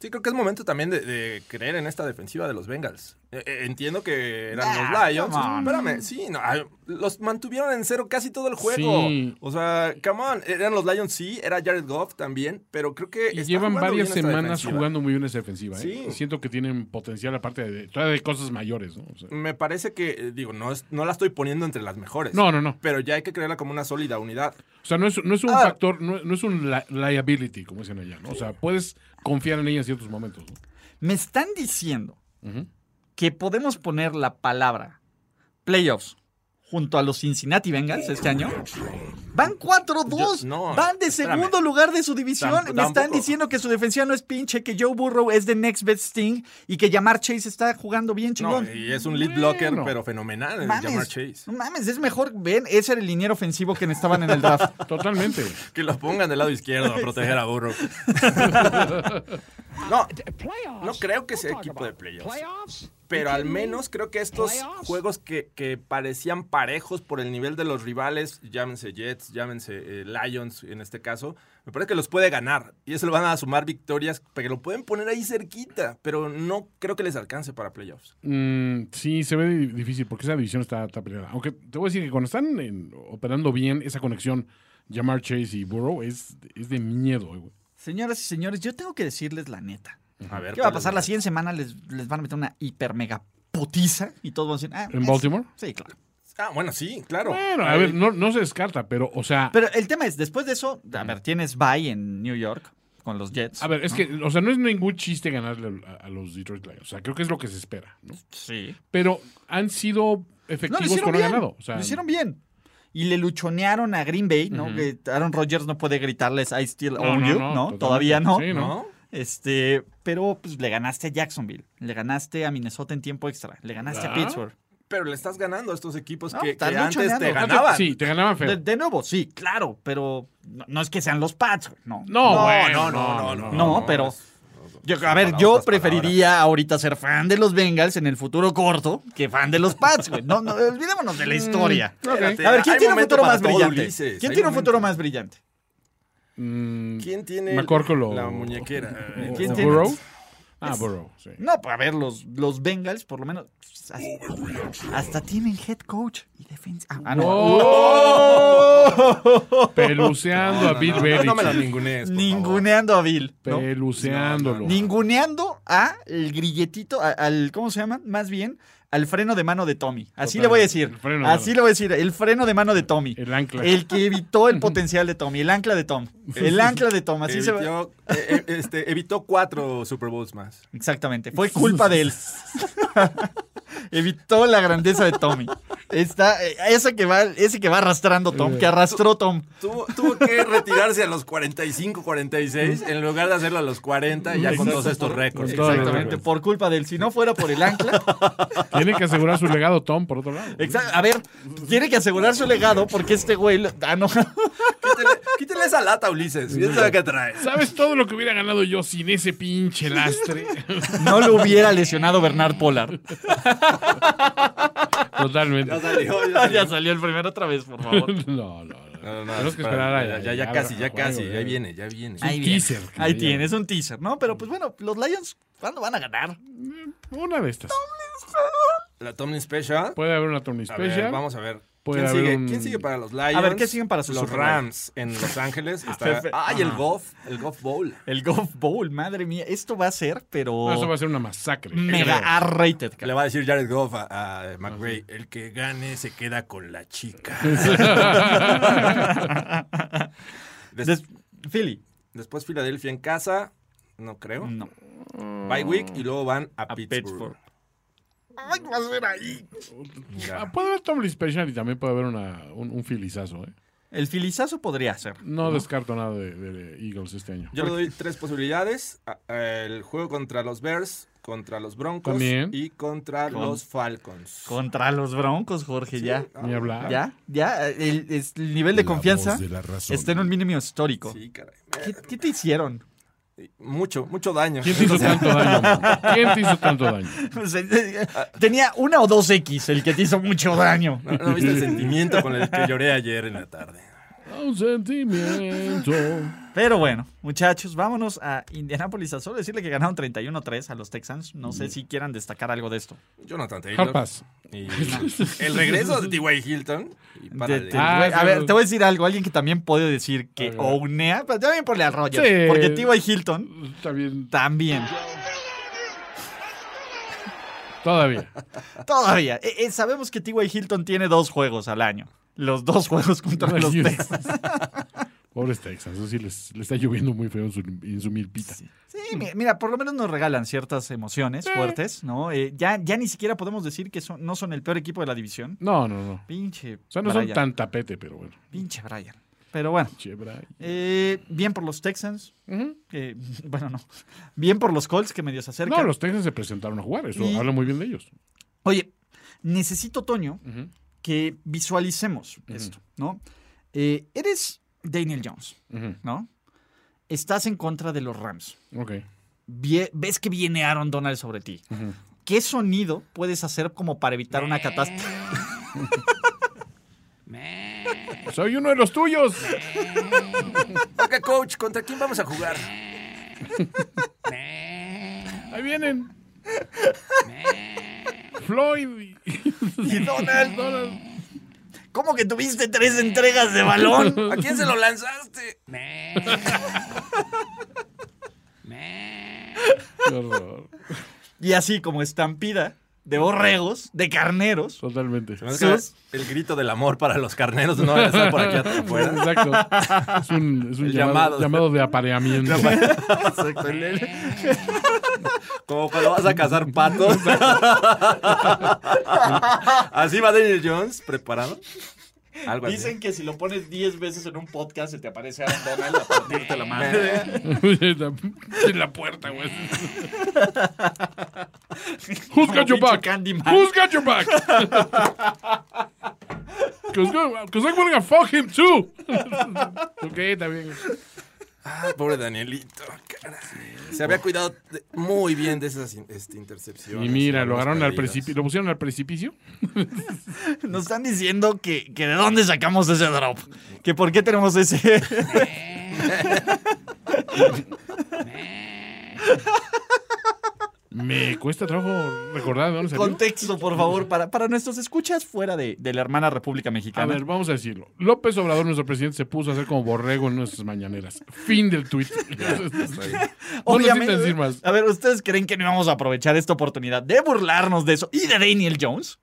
Sí, creo que es momento también de, de creer en esta defensiva de los Bengals. Eh, eh, entiendo que eran Ah, los Lions. come on. Espérame, sí, no, ay, los mantuvieron en cero casi todo el juego. Sí. O sea, come on, eran los Lions, sí, era Jared Goff también, pero creo que. Y llevan varias semanas jugando muy bien esa defensiva. ¿eh? Sí. Y Siento que tienen potencial aparte de, todavía de cosas mayores. ¿no? O sea, Me parece que, eh, digo, no, es- no la estoy poniendo entre las mejores. no, no, no. Pero ya hay que creerla como una sólida unidad. O sea, no es, no es un Ah. factor, no, no es un li- liability, como dicen allá. ¿no? O sea, puedes confiar en ella en ciertos momentos. ¿no? Me están diciendo que podemos poner la palabra playoffs junto a los Cincinnati Bengals este año. Van 4-2. Yo- no, Van de espérame. segundo lugar de su división. Tamp- Me están tampoco. diciendo que su defensiva no es pinche, que Joe Burrow es the next best thing y que Jamar Chase está jugando bien No, chingón. y es un lead blocker, Bueno. pero fenomenal en Mames, Jamar Chase. no mames, es mejor. Ven, ese era el liniero ofensivo que necesitaban en el draft. Totalmente. Que lo pongan del lado izquierdo a proteger a Burrow. no, no creo que sea equipo de playoffs. Pero al menos creo que estos juegos que, que parecían parejos por el nivel de los rivales, llámense Jets, llámense eh, Lions en este caso, me parece que los puede ganar. Y eso le van a sumar victorias, pero lo pueden poner ahí cerquita. Pero no creo que les alcance para playoffs. Mm, sí, se ve di- difícil porque esa división está, está peleada. Aunque te voy a decir que cuando están en- operando bien esa conexión Jamar Chase y Burrow es, es de miedo. eh, güey. Señoras y señores, yo tengo que decirles la neta. A ver, ¿Qué va a ¿cuál es pasar? la- siguiente semana les, les van a meter una hiper mega putiza y todos van a decir. ah, ¿En es- Baltimore? Sí, claro. Ah, bueno, sí, claro. Bueno, a Ahí- ver, no, no se descarta, pero, o sea, Pero el tema es, después de eso, a ver, tienes bye en New York con los Jets. a ver, es ¿no? que, o sea, no es ningún chiste ganarle a, a los Detroit Lions. O sea, creo que es lo que se espera, ¿no? Sí. Pero han sido No, lo efectivos hicieron bien. ganado. O sea, lo hicieron bien. Y le luchonearon a Green Bay, ¿no? Que Aaron Rodgers no puede gritarles I still No, own no, you, no, ¿no? totalmente. Todavía no. Sí, ¿no? ¿No? Este, pero pues le ganaste a Jacksonville, le ganaste a Minnesota en tiempo extra, le ganaste a Ah. Pittsburgh. Pero le estás ganando a estos equipos No, que, están que antes te ganaban. Sí, te ganaban feo. De, de nuevo, sí, claro, pero no, no es que sean los Pats, güey, no. No, No, bueno, no, no, no, No, pero yo, a ver, yo preferiría ahorita ser fan de los Bengals en el futuro corto que fan de los Pats, güey. No, no, olvidémonos de la historia. A ver, ¿quién hay tiene un futuro más brillante? Ulises, ¿Quién hay tiene un momento. futuro más brillante? Mm, ¿Quién tiene McCorkle o- la muñequera? o- ¿Quién o tiene? Burrow? Ah, Burrow, sí. No, pues a ver, los, los Bengals, por lo menos, hasta, hasta tienen head coach y defensa. Ah, ah, no. ¡Oh! Peluceando a Bill no, Belichick. no me lo ningunees, Ninguneando a Bill. ¿no? Peluceándolo. Ninguneando a el grilletito, a- al, ¿cómo se llama? Más bien, al freno de mano de Tommy. Así Total, le voy a decir. el freno de Así mano. le voy a decir. El freno de mano de Tommy. El ancla. El que evitó el potencial de Tommy. El ancla de Tom. El ancla de Tom. Así se va. evitó, eh, eh, este, evitó cuatro Super Bowls más. Exactamente. Fue culpa de él. Evitó la grandeza de Tommy. Está, eh, ese que va, ese que va arrastrando Tom, que arrastró Tom. Tuvo, tuvo que retirarse a los 45, 46, en lugar de hacerlo a los 40, y ya con todos estos récords. Exactamente, por culpa de él. Si no fuera por el ancla, Tiene que asegurar su legado, Tom, por otro lado. Exacto. A ver, tiene que asegurar su legado porque este güey. lo- Ah, no. Quítele, quítele esa lata, Ulises. ¿Quién sabe qué trae? ¿Sabes todo lo que hubiera ganado yo sin ese pinche lastre? No lo hubiera lesionado Bernard Pollard. Totalmente. Ya salió, ya salió. ya salió el primero otra vez, por favor. No, no, no. No, no, Tenemos que espera, esperar a ya, ya, ya casi, ya casi, ya viene, ya viene. Ahí un viene. teaser Ahí le tienes un teaser, ¿no? Pero pues bueno, los Lions, ¿cuándo van a ganar? Una de estas. La Tomlin Special. Puede haber una A ver, Special. vamos a ver. ¿Quién sigue, un- quién sigue para los Lions? A ver, ¿qué siguen para sus Los? Rams en Los Ángeles. Está, Perfecto. ah, y el. Golf, el Golf Bowl. El Golf Bowl, madre mía. Esto va a ser, pero. No, eso va a ser una masacre. Mega R-rated. Le va a decir Jared Goff a, a McRae, el que gane se queda con la chica. Des- Des- Philly. después Filadelfia en casa, no creo. No. Bye week y luego van a, A Pittsburgh. Pittsburgh. Ay, va a ser ahí. Mira, Ah, puede haber Tomlin Special y también puede haber una, un, un filizazo. ¿eh? El filizazo podría ser. No, descarto nada de, de Eagles este año. Yo le doy tres posibilidades. El juego contra los Bears, contra los Broncos También. y contra Con- los Falcons. Contra los Broncos, Jorge, ya. Ni hablar. Ya, ya. El, es- el nivel de La confianza de está en un mínimo histórico. Sí, caray. ¿Qué, qué te hicieron? Mucho, mucho daño. ¿Quién te hizo tanto daño? ¿Quién te hizo tanto daño? Pues, eh, eh, Tenía una o dos X el que te hizo mucho daño. ¿No, no viste el sentimiento con el que lloré ayer en la tarde? Un sentimiento. Pero bueno, muchachos, vámonos a Indianapolis a solo decirle que ganaron 31-3 a los Texans. No sé si quieran destacar algo de esto. Jonathan Taylor. Harpas. Y el regreso de T.Y. Hilton. Y para De- de- te- Ah, a ver, te voy a decir algo. Alguien que también puede decir que A ver. Ounea, pero también ponle a Rogers. Sí. Porque T.Y. Hilton bien. también. Todavía. Todavía. Eh, eh, sabemos que T.Y. Hilton tiene dos juegos al año. Los dos juegos contra los Texans. Pobres Texans. Eso sí les, les está lloviendo muy feo en su, en su milpita. Sí, mi- mira, por lo menos nos regalan ciertas emociones fuertes, ¿no? Eh, ya, ya ni siquiera podemos decir que son, no son el peor equipo de la división. No, no, no. Pinche. O sea, no son tan tapete, pero bueno. Pinche Brian. Pero bueno. Che, Brian. eh, bien por los Texans. Que- bueno, no. Bien por los Colts que medio se acercan. No, los Texans se presentaron a jugar. Eso Y- habla muy bien de ellos. Oye, necesito, Toño. Que visualicemos esto, ¿no? Eh, eres Daniel Jones. ¿no? Estás en contra de los Rams. Ok. Vie- ves que viene Aaron Donald sobre ti. ¿Qué sonido puedes hacer como para evitar una catástrofe? Soy uno de los tuyos. Oiga, coach, ¿contra quién vamos a jugar? Ahí vienen. Floyd y, Y Donald, Donald. ¿cómo que tuviste tres entregas de balón? ¿A quién se lo lanzaste? Qué horror. Y así como estampida de borregos, de carneros. Totalmente. Sus- El grito del amor para los carneros no van a estar por aquí afuera. Exacto. Es un, es un El llamado, llamado. llamado de apareamiento. Exacto, Como cuando vas a cazar patos. Así va Daniel Jones, preparado. Algo así. Dicen que si lo pones 10 veces en un podcast se te aparece Aaron Donald a partirte la madre. en la puerta, güey. Who's got your back? Who's got your back? Cause, cause I'm gonna fuck him too. ok, está bien. Ah, pobre Danielito. caray. Se había cuidado de- muy bien de esas este, intercepciones. Y mira, lo agarraron al precipicio. ¿Lo pusieron al precipicio? Nos están diciendo que, que de dónde sacamos ese drop. Que por qué tenemos ese. Me cuesta trabajo recordar de dónde salió. Contexto, por favor, para, para nuestros escuchas fuera de, de la hermana República A Mexicana. ver, vamos a decirlo. López Obrador, nuestro presidente, se puso a hacer como borrego en nuestras mañaneras. Fin del tweet. no necesitan decir más. A ver, ¿ustedes creen que no íbamos a aprovechar esta oportunidad de burlarnos de eso y de Daniel Jones?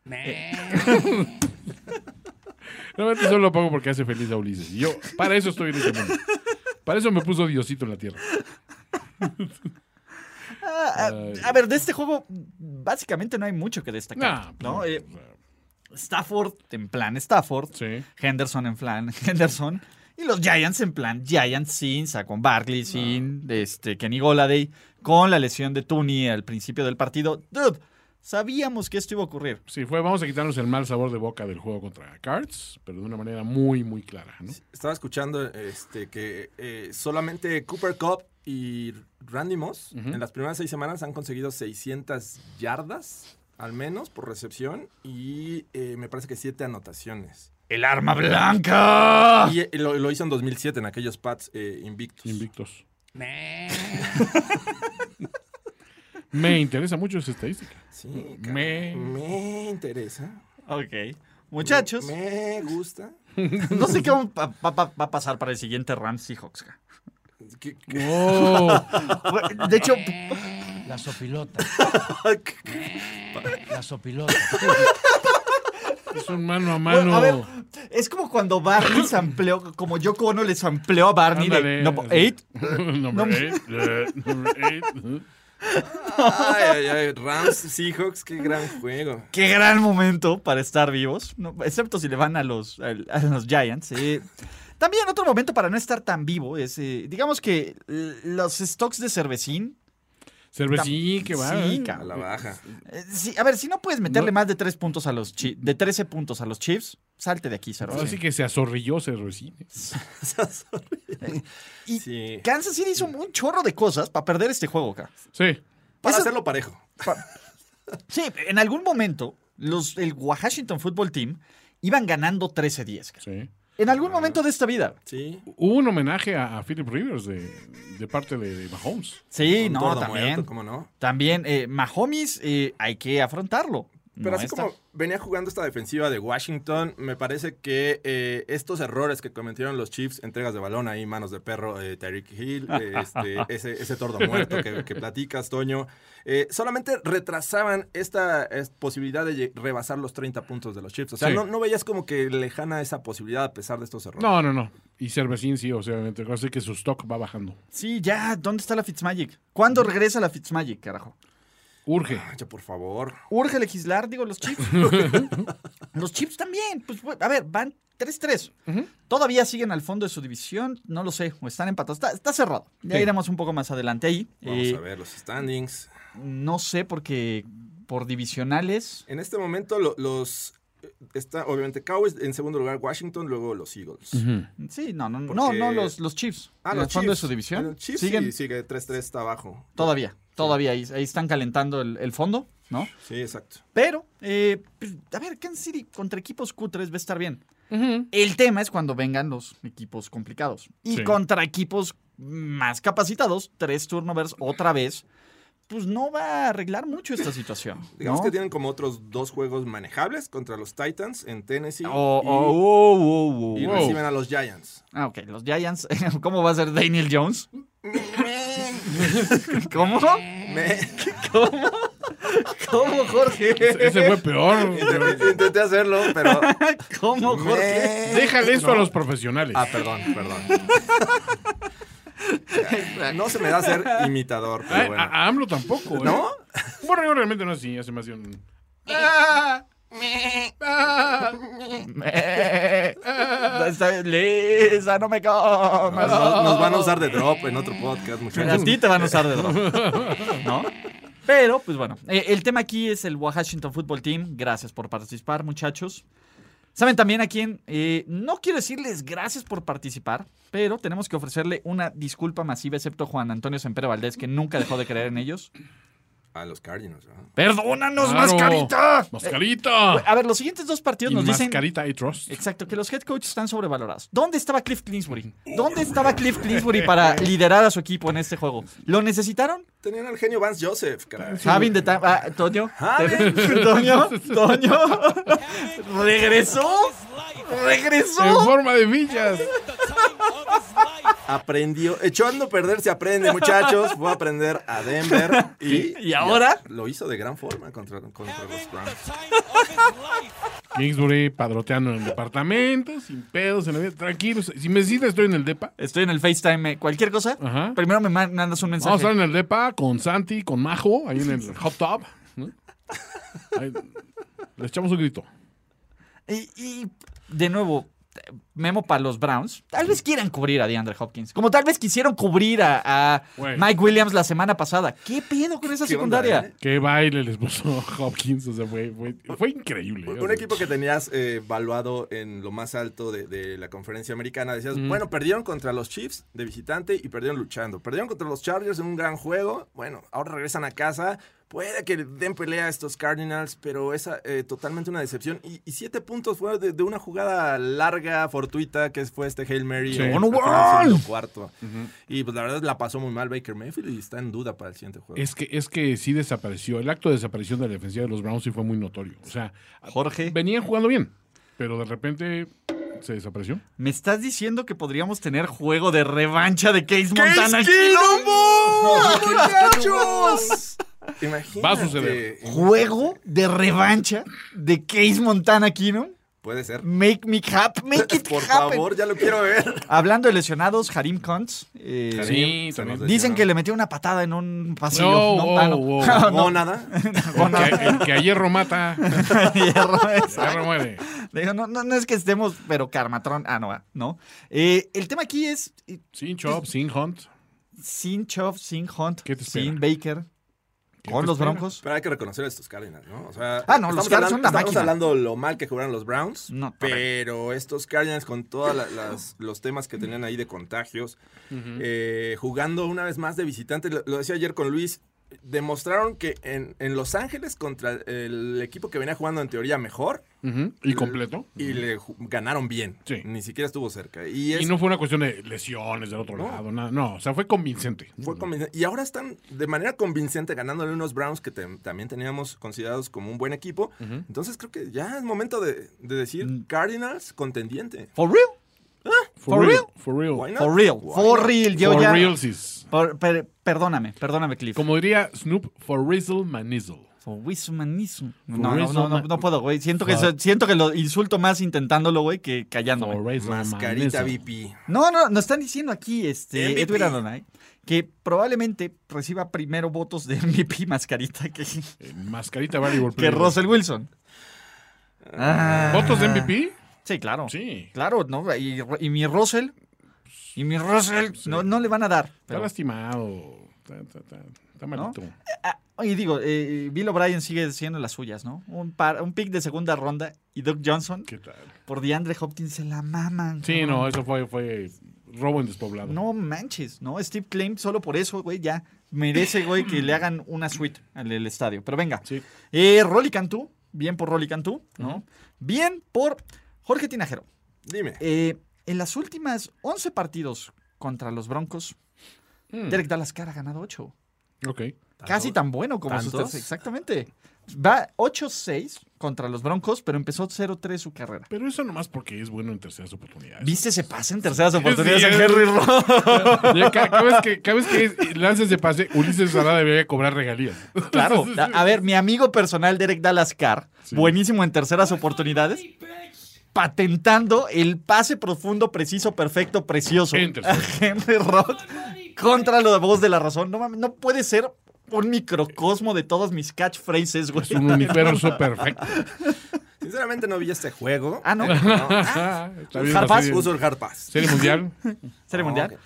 Realmente solo lo pago porque hace feliz a Ulises. Y yo, para eso estoy en este mundo. Para eso me puso Diosito en la tierra. Ah, a, a ver, de este juego básicamente no hay mucho que destacar. Nah, ¿no? pues, Eh, Stafford en plan Stafford, Sí. Henderson en plan Henderson y los Giants en plan Giants sin Saquon Barkley, sin este, Kenny Goladay, con la lesión de Tooney al principio del partido. Dude, sabíamos que esto iba a ocurrir. Sí, fue, vamos a quitarnos el mal sabor de boca del juego contra Cards, pero de una manera muy, muy clara, ¿no? Estaba escuchando este, que eh, solamente Cooper Cup y Randy Moss en las primeras seis semanas han conseguido 600 yardas al menos por recepción y eh, me parece que siete anotaciones. ¡El arma blanca! Y eh, lo, lo hizo en 2007 en aquellos Pats eh, invictos. Invictos. Me interesa mucho esa estadística. Sí, Me- me, interesa. Ok. Muchachos, Me gusta. no sé qué va, va- va- va a pasar para el siguiente Rams Seahawks. Ca. Que- Oh, De hecho, La sopilota. La sopilota. es un mano a Bueno, mano. a ver, es como cuando Barney sampleó, como Yoko Ono le sampleó a Barney de no, eight. Number eight. eh, number eight. Ay, ay, ay. Rams Seahawks, qué gran juego. Qué gran momento para estar vivos, no, excepto si le van a los, a, los Giants. eh. También otro momento para no estar tan vivo es, eh, digamos que eh, los stocks de cervecín. Cervecín, que va. Sí, ¿eh? A la baja. Eh, sí, a ver, si no puedes meterle No. más de tres puntos a los Chi- de 13 puntos a los Chiefs, salte de aquí, cervecín. Ahora sí que se azorrilló Cervecín. Y Sí. Kansas City hizo un chorro de cosas para perder este juego acá. Sí. Para Eso- hacerlo parejo. Sí, en algún momento los, el Washington Football Team iban ganando 13-10. cara. Sí. En algún momento de esta vida. Sí. Hubo un homenaje a, a Philip Rivers de, de parte de, de Mahomes. Sí, no, también. muerto, ¿cómo no? También, eh, Mahomes, eh, hay que afrontarlo. Pero No así está- como venía jugando esta defensiva de Washington, me parece que eh, estos errores que cometieron los Chiefs, entregas de balón ahí, manos de perro, eh, Tyreek Hill, eh, este, ese, ese tordo muerto que, que platicas, Toño, eh, solamente retrasaban esta es- posibilidad de rebasar los 30 puntos de los Chiefs. O sea, Sí. no, no veías como que lejana esa posibilidad a pesar de estos errores. No, no, no. Y Cervecín sí, o sea, obviamente. Así que su stock va bajando. Sí, ya, ¿dónde está la Fitzmagic? ¿Cuándo regresa la Fitzmagic, carajo? Urge. Ya, por favor. Urge legislar, digo, los Chiefs. los Chiefs también. Pues, bueno, a ver, van 3-3. Todavía siguen al fondo de su división, no lo sé, o están empatados. Está, está cerrado. Ya Sí. iremos un poco más adelante ahí. Vamos Eh, a ver los standings. No sé, porque por divisionales. En este momento lo- los... eh, Está obviamente Cowboys en segundo lugar, Washington, luego los Eagles. Sí, no, no, no, Porque- no, los, los Chiefs. Ah, en los el fondo de su división. Bueno, Chiefs siguen sí, sigue 3-3, está abajo. todavía, todavía ahí, ahí están calentando el, el fondo, ¿no? Sí, exacto. Pero, eh, pues, a ver, Kansas City contra equipos cutres va a estar bien. El tema es cuando vengan los equipos complicados. Y Sí. contra equipos más capacitados, tres turnovers otra vez, pues no va a arreglar mucho esta situación. Digamos que tienen como otros dos juegos manejables contra los Titans en Tennessee Oh, y, oh, oh, oh, oh, y oh. reciben a los Giants. Ah, ok, los Giants. ¿Cómo va a ser Daniel Jones? ¿Cómo? Me- ¿Cómo? ¿Cómo, Jorge? Ese fue peor. Intenté, intenté hacerlo, pero... ¿Cómo, Jorge? Me- Déjale esto a los profesionales. Ah, perdón, perdón. No se me da ser imitador, a, pero bueno. a- a AMLO tampoco. ¿eh? ¿No? Bueno, yo realmente no es así, hace más de un... Está- Lisa, no me comas. Nos, nos van a usar de drop en otro podcast, A muchachos. ti te van a usar de drop. ¿No? Pero, pues bueno, eh, el tema aquí es el Washington Football Team. Gracias por participar, muchachos. Saben también a quién, eh, no quiero decirles gracias por participar, pero tenemos que ofrecerle una disculpa masiva, excepto Juan Antonio Sempere Valdés, que nunca dejó de creer en ellos. A los Cardinals. ¿no? ¡Perdónanos, Claro. mascarita! ¡Mascarita! A ver, los siguientes dos partidos y nos dicen... mascarita I trust. Exacto, que los head coaches están sobrevalorados. ¿Dónde estaba Cliff Clinsbury? ¿Dónde estaba Cliff Clinsbury para liderar a su equipo en este juego? ¿Lo necesitaron? Tenían al genio Vance Joseph, caray. Having the time. Ah, Toño. Toño. Toño. Regresó. En Regresó. forma de villas. Aprendió. Echando a perder se aprende, muchachos. Fue a aprender a Denver. Y, ¿Y ahora? Lo hizo de gran forma contra, contra los Browns. Kingsbury padroteando en el departamento, sin pedos, en la vida. Tranquilos. Si me necesitas, estoy en el depa. Estoy en el FaceTime. Cualquier cosa. Ajá. Primero me man- mandas un mensaje. Vamos a estar en el depa con Santi, con Majo, ahí en el hot tub. ¿no? Ahí, le echamos un grito. Y, y, de nuevo, Memo para los Browns. Tal vez quieran cubrir a DeAndre Hopkins. Como tal vez quisieron cubrir a. Mike Williams la semana pasada. ¿Qué pedo con esa ¿Qué onda, secundaria? eh? Qué baile les puso Hopkins. O sea, fue, fue, fue increíble. Un equipo que tenías eh, evaluado en lo más alto de, de la conferencia americana. Decías, bueno, perdieron contra los Chiefs de visitante y perdieron luchando. Perdieron contra los Chargers en un gran juego. Bueno, ahora regresan a casa. Puede que den pelea a estos Cardinals, pero es eh, totalmente una decepción. Y, y siete puntos fue de, de una jugada larga, fortuita, que fue este Hail Mary. Sí. en ¡Oh, no, el cuarto. Y pues la verdad la pasó muy mal Baker Mayfield y está en duda para el siguiente juego. Es que, es que sí desapareció. El acto de desaparición de la defensiva de los Browns sí fue muy notorio. O sea, Jorge. venían jugando bien, pero de repente se desapareció. ¿Me estás diciendo que podríamos tener juego de revancha de Case Montana? ¡Muchachos! Imagínate. Va a suceder. ¿Juego de revancha de Case Montana Keenum? Puede ser. Make me happy, make it Por happen. favor, ya lo quiero ver. Hablando de lesionados, Harim Kuntz. eh, Sí, también. Dicen que le metió una patada en un pasillo. No, No, nada. El que, el que a hierro mata, Hierro, hierro muere. Digo, no, no, no es que estemos, pero Carmatrón. Ah, no, no. Eh, el tema aquí es eh, Sin Chop, sin Hunt. sin Chop, sin Hunt, ¿Qué te sin Baker, ¿Qué con los espera? Broncos. Pero hay que reconocer a estos Cardinals, ¿no? O sea, Ah, no, los estamos Cardinals son una estamos máquina. hablando lo mal que jugaron los Browns, No, pero estos Cardinals con todos los temas que tenían ahí de contagios, eh, jugando una vez más de visitante, lo, lo decía ayer con Luis, demostraron que en, en Los Ángeles contra el equipo que venía jugando en teoría mejor Y completo. y le ganaron bien. Sí. Ni siquiera estuvo cerca. Y, es- Y no fue una cuestión de lesiones del otro No. lado, nada. No, o sea, fue convincente. Fue convincente. Y ahora están de manera convincente ganándole unos Browns que te- también teníamos considerados como un buen equipo. Entonces creo que ya es momento de, de decir Mm. Cardinals contendiente. ¿For real? ¿For real? For real. For real. For real. Yo For ya. realsies. Por- per- perdóname, perdóname, Cliff. Como diría Snoop, for rizzle manizzle. For. No, For no, no, puedo, güey. Siento que, siento que lo insulto más intentándolo, güey, que callándome. For rizzle Mascarita manizzle. VP. No, no, nos están diciendo aquí, este. Edwin Adonai, que probablemente reciba primero votos de MVP mascarita que, Eh, Mascarita valuable que. Russell Wilson. Ah. ¿Votos de MVP? Sí, claro. Sí. Claro, ¿no? Y, y mi Russell, y mi Russell, no, no le van a dar. Está lastimado. Está, está- está- está malito. Ah, Oye, digo, eh, Bill O'Brien sigue siendo las suyas, ¿no? Un, par, un pick de segunda ronda y Doug Johnson ¿Qué tal? por DeAndre Hopkins se la maman. Sí, cabrón. no, eso fue, fue robo en despoblado. No manches, ¿no? Steve Claim, solo por eso, güey, ya merece, güey, que le hagan una suite al estadio. Pero venga. Sí. Eh, Rolly Cantú, bien por Rolly Cantú, ¿no? Bien por Jorge Tinajero. Dime. Eh, en las últimas 11 partidos contra los Broncos, Mm, Derek Dallas Carr ha ganado 8. Ok. Casi tan bueno como tres- Exactamente. Va 8-6 contra los Broncos, pero empezó 0-3 su carrera. Pero eso nomás porque es bueno en terceras oportunidades. ¿Viste ese pase en terceras oportunidades Sí, a Henry Rowe? Cada, vez que, cada vez que lances de pase, Ulises Sara debería cobrar regalías. Claro. A, ver, mi amigo personal Derek Sí. buenísimo en terceras oportunidades, patentando el pase profundo, preciso, perfecto, precioso. Henry Rock contra la voz de la razón. No mames, no puede ser un microcosmo de todos mis catchphrases, güey. Es un universo perfecto. Sinceramente no vi este juego. Ah, no. Bien la Hard pass, serie. Puso el hard pass. Serie mundial. Serie No, mundial.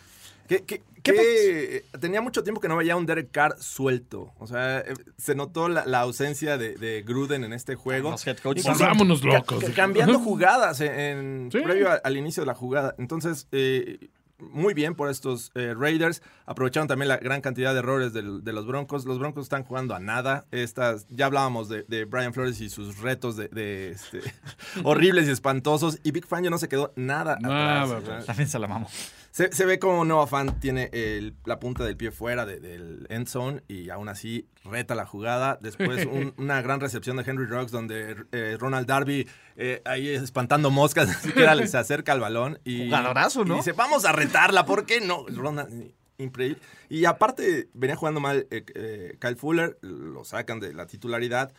que- que- ¿Qué que tenía mucho tiempo que no veía un Derek Carr suelto. O sea, eh, se notó la, la ausencia de, de Gruden en este juego. Los head coaches. Y Vámonos ca- locos. ca- cambiando jugadas en, en- Sí. previo a- al inicio de la jugada. Entonces, eh, muy bien por estos eh, Raiders. Aprovecharon también la gran cantidad de errores del- de los Broncos. Los Broncos están jugando a nada. Estas, ya hablábamos de, de Brian Flores y sus retos de, de, este, horribles y espantosos. Y Big Fangio no se quedó nada, Nada atrás. atrás. También se la mamo. Se, se ve como Noah Fan tiene el- la punta del pie fuera de- del end zone y aún así reta la jugada. Después un- una gran recepción de Henry Rocks donde eh, Ronald Darby eh, ahí espantando moscas, ni siquiera se acerca al balón y, Jugadorazo, ¿no? y dice, vamos a retarla, ¿por qué no? Ronald, increíble. Y aparte venía jugando mal eh, eh, Kyle Fuller, lo sacan de la titularidad,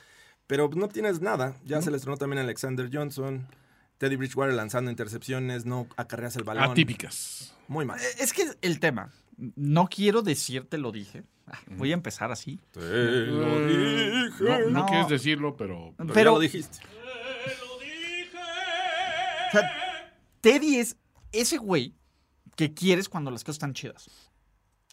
pero no tienes nada. Ya se les tronó también Alexander Johnson. Teddy Bridgewater lanzando intercepciones, no acarreas el balón. Atípicas. Muy mal. Eh, Es que el tema, no quiero decirte lo dije. Voy a empezar así. Te lo dije. No, no No. quieres decirlo, pero. Pero, Pero- ya lo dijiste. O sea, Teddy es ese güey que quieres cuando las cosas están chidas.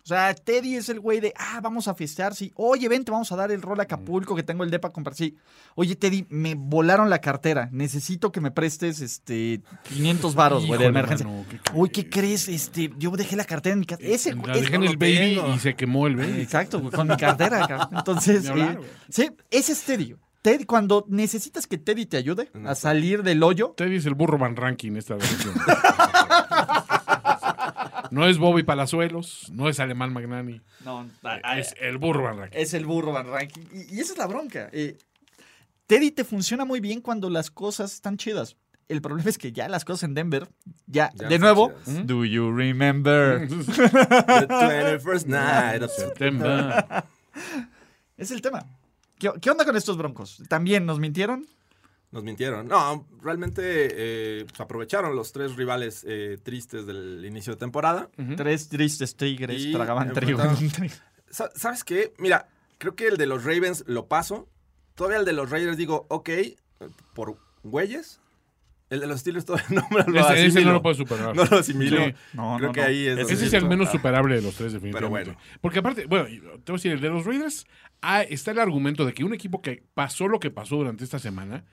O sea, Teddy es el güey de, ah, vamos a festear, sí. Oye, vente, vamos a dar el rol a Acapulco, que tengo el depa a comprar, sí. Oye, Teddy, me volaron la cartera. Necesito que me prestes, este, 500 varos, güey, de emergencia. mano, ¿qué Uy, ¿qué crees? Este, yo dejé la cartera en mi casa. Ese, La dejé en el baby tengo. y se quemó el baby. Exacto, güey, con mi cartera, cabrón. Entonces, hablar, eh, sí, ese es Teddy. Teddy, cuando necesitas que Teddy te ayude a salir del hoyo, Teddy es el burro Van Ranking esta versión. no es Bobby Palazuelos, no es Alemán Magnani. no, Es el burro Van Ranking. es el burro Van Ranking. Y, y esa es la bronca. Eh, Teddy te funciona muy bien cuando las cosas están chidas. El problema es que ya las cosas en Denver, ya, Ya de nuevo, chidas. do you remember? The 21st night of September. es el tema. ¿Qué, qué onda con estos broncos? ¿También nos mintieron? Nos mintieron. No, realmente eh, pues, aprovecharon los tres rivales eh, tristes del inicio de temporada. Tres tristes tigres Y tragaban trigo. ¿Sabes qué? Mira, creo que el de los Ravens lo paso. Todavía el de los Raiders digo, ok, eh, por güeyes. El de los Steelers todavía no me lo Ese, ese no lo puedes superar. No lo asimilo. Sí. No, Creo no, que no. ahí es Ese Ese es el menos superable de los tres, definitivamente. bueno. Porque aparte, bueno, te voy a decir, el de los Raiders, ah, está el argumento de que un equipo que pasó lo que pasó durante esta semana,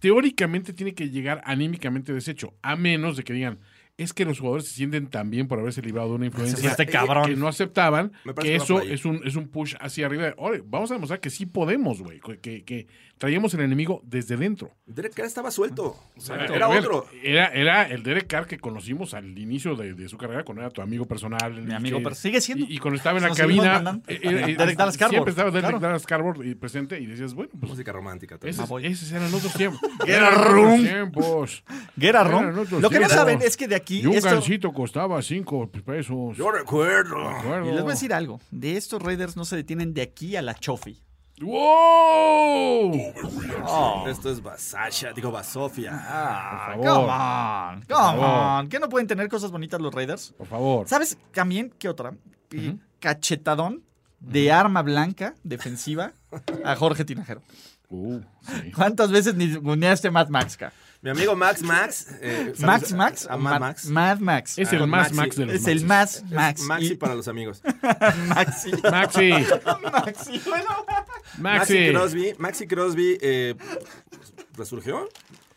teóricamente tiene que llegar anímicamente deshecho, a menos de que digan, es que los jugadores se sienten tan bien por haberse librado de una influencia este cabrón. que no aceptaban que eso es un, es un push hacia arriba. Oye, vamos a demostrar que sí podemos, güey, que, que traíamos el enemigo desde dentro. Derek Carr estaba suelto. O sea, A era ver, otro. Era, era el Derek Carr que conocimos al inicio de, de su carrera, cuando era tu amigo personal. Mi amigo, que- pero sigue siendo. Y, y cuando estaba en la cabina, mandando. eh, eh, Derek Dallas Cardboard, siempre estaba Derek claro. Dallas Cardboard y presente y decías, bueno, pues Música romántica. también. esos, esos eran otros tiempos. Get a Eran otros room. tiempos. Get a room. Lo que no saben es que de aquí. Y un esto- gancito costaba cinco pesos. Yo recuerdo. Recuerdo. Y les voy a decir algo. De estos Raiders no se detienen de aquí a la Chofi. ¡Wow! Esto es Basasha, digo Basofia. Ah, Por come favor. on, Por come favor. on. ¿Qué no pueden tener cosas bonitas los Raiders? Por favor. ¿Sabes también qué otra? Cachetadón de arma blanca defensiva a Jorge Tinajero. Uh, sí. ¿Cuántas veces ni uneaste Mad Max, ca? Mi amigo Max Max. eh, Max. Max A Mad Max. Mad Max. Es el Ah, más Maxi. Max de los Es el más Es Max. Maxi Y- para los amigos. Maxi. Maxi. Maxi. Bueno. Maxi Maxi. Crosby, Maxi Crosby eh, resurgió.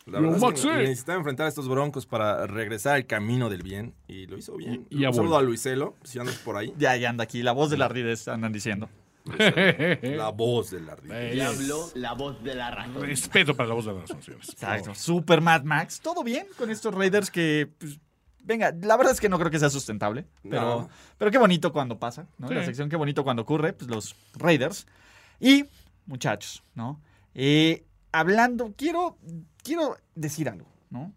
La es que necesitaba enfrentar a estos broncos para regresar al camino del bien y lo hizo bien. Y- Un saludo a Luiselo, si andas por ahí. Ya, ya anda aquí. La voz de la ardidez andan diciendo. La voz del ardillo. Eh, habló la voz de la razón. Respeto para la voz de las naciones. Exacto. Super Mad Max. Todo bien con estos Raiders que. pues, venga, la verdad es que no creo que sea sustentable. Pero, No. pero qué bonito cuando pasa, ¿no? Sí. La sección qué bonito cuando ocurre, pues los Raiders. Y, muchachos, ¿no? Eh, hablando, quiero, quiero decir algo, ¿no?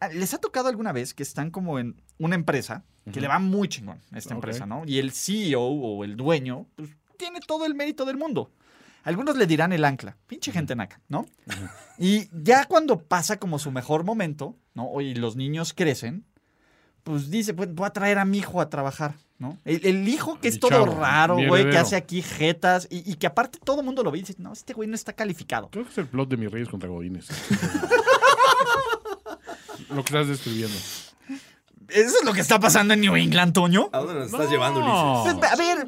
Ah, ¿Les ha tocado alguna vez que están como en una empresa que le va muy chingón a esta empresa, ¿no? Y el CEO o el dueño, pues tiene todo el mérito del mundo. Algunos le dirán el ancla, pinche gente naca, ¿no? Y ya cuando pasa como su mejor momento, ¿no? Y los niños crecen, pues dice, pues voy a traer a mi hijo a trabajar, ¿no? El, el hijo que es Mi todo chavo, raro, güey, que hace aquí jetas y, y que aparte todo el mundo lo ve y dice, no, este güey no está calificado. Creo que es el plot de mis reyes contra Godines. Lo que estás describiendo. ¿Eso es lo que está pasando en New England, Toño? ¿A dónde nos estás llevando, Ulises? Pues, A ver,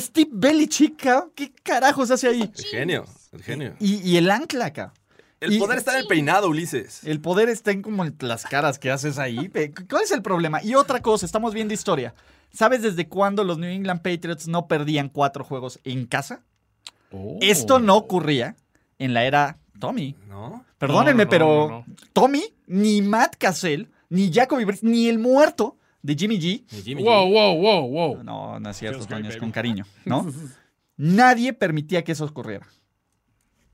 Steve Belichick, cabrón, ¿qué carajos hace ahí? El genio, el genio. Y, y el ancla acá. El Y- poder está en el peinado, Ulises. El poder está en como en las caras que haces ahí. ¿Cuál es el problema? Y otra cosa, estamos viendo historia. ¿Sabes desde cuándo los New England Patriots no perdían cuatro juegos en casa? Oh. Esto no ocurría en la era Tommy. ¿No? Perdónenme, No, no, pero no, no. Tommy, ni Matt Cassell, ni Jacoby Brissett, ni el muerto de Jimmy G. Ni Jimmy Wow, G. wow, wow, wow. No, no es cierto, Toño, es con cariño, ¿no? Nadie permitía que eso ocurriera.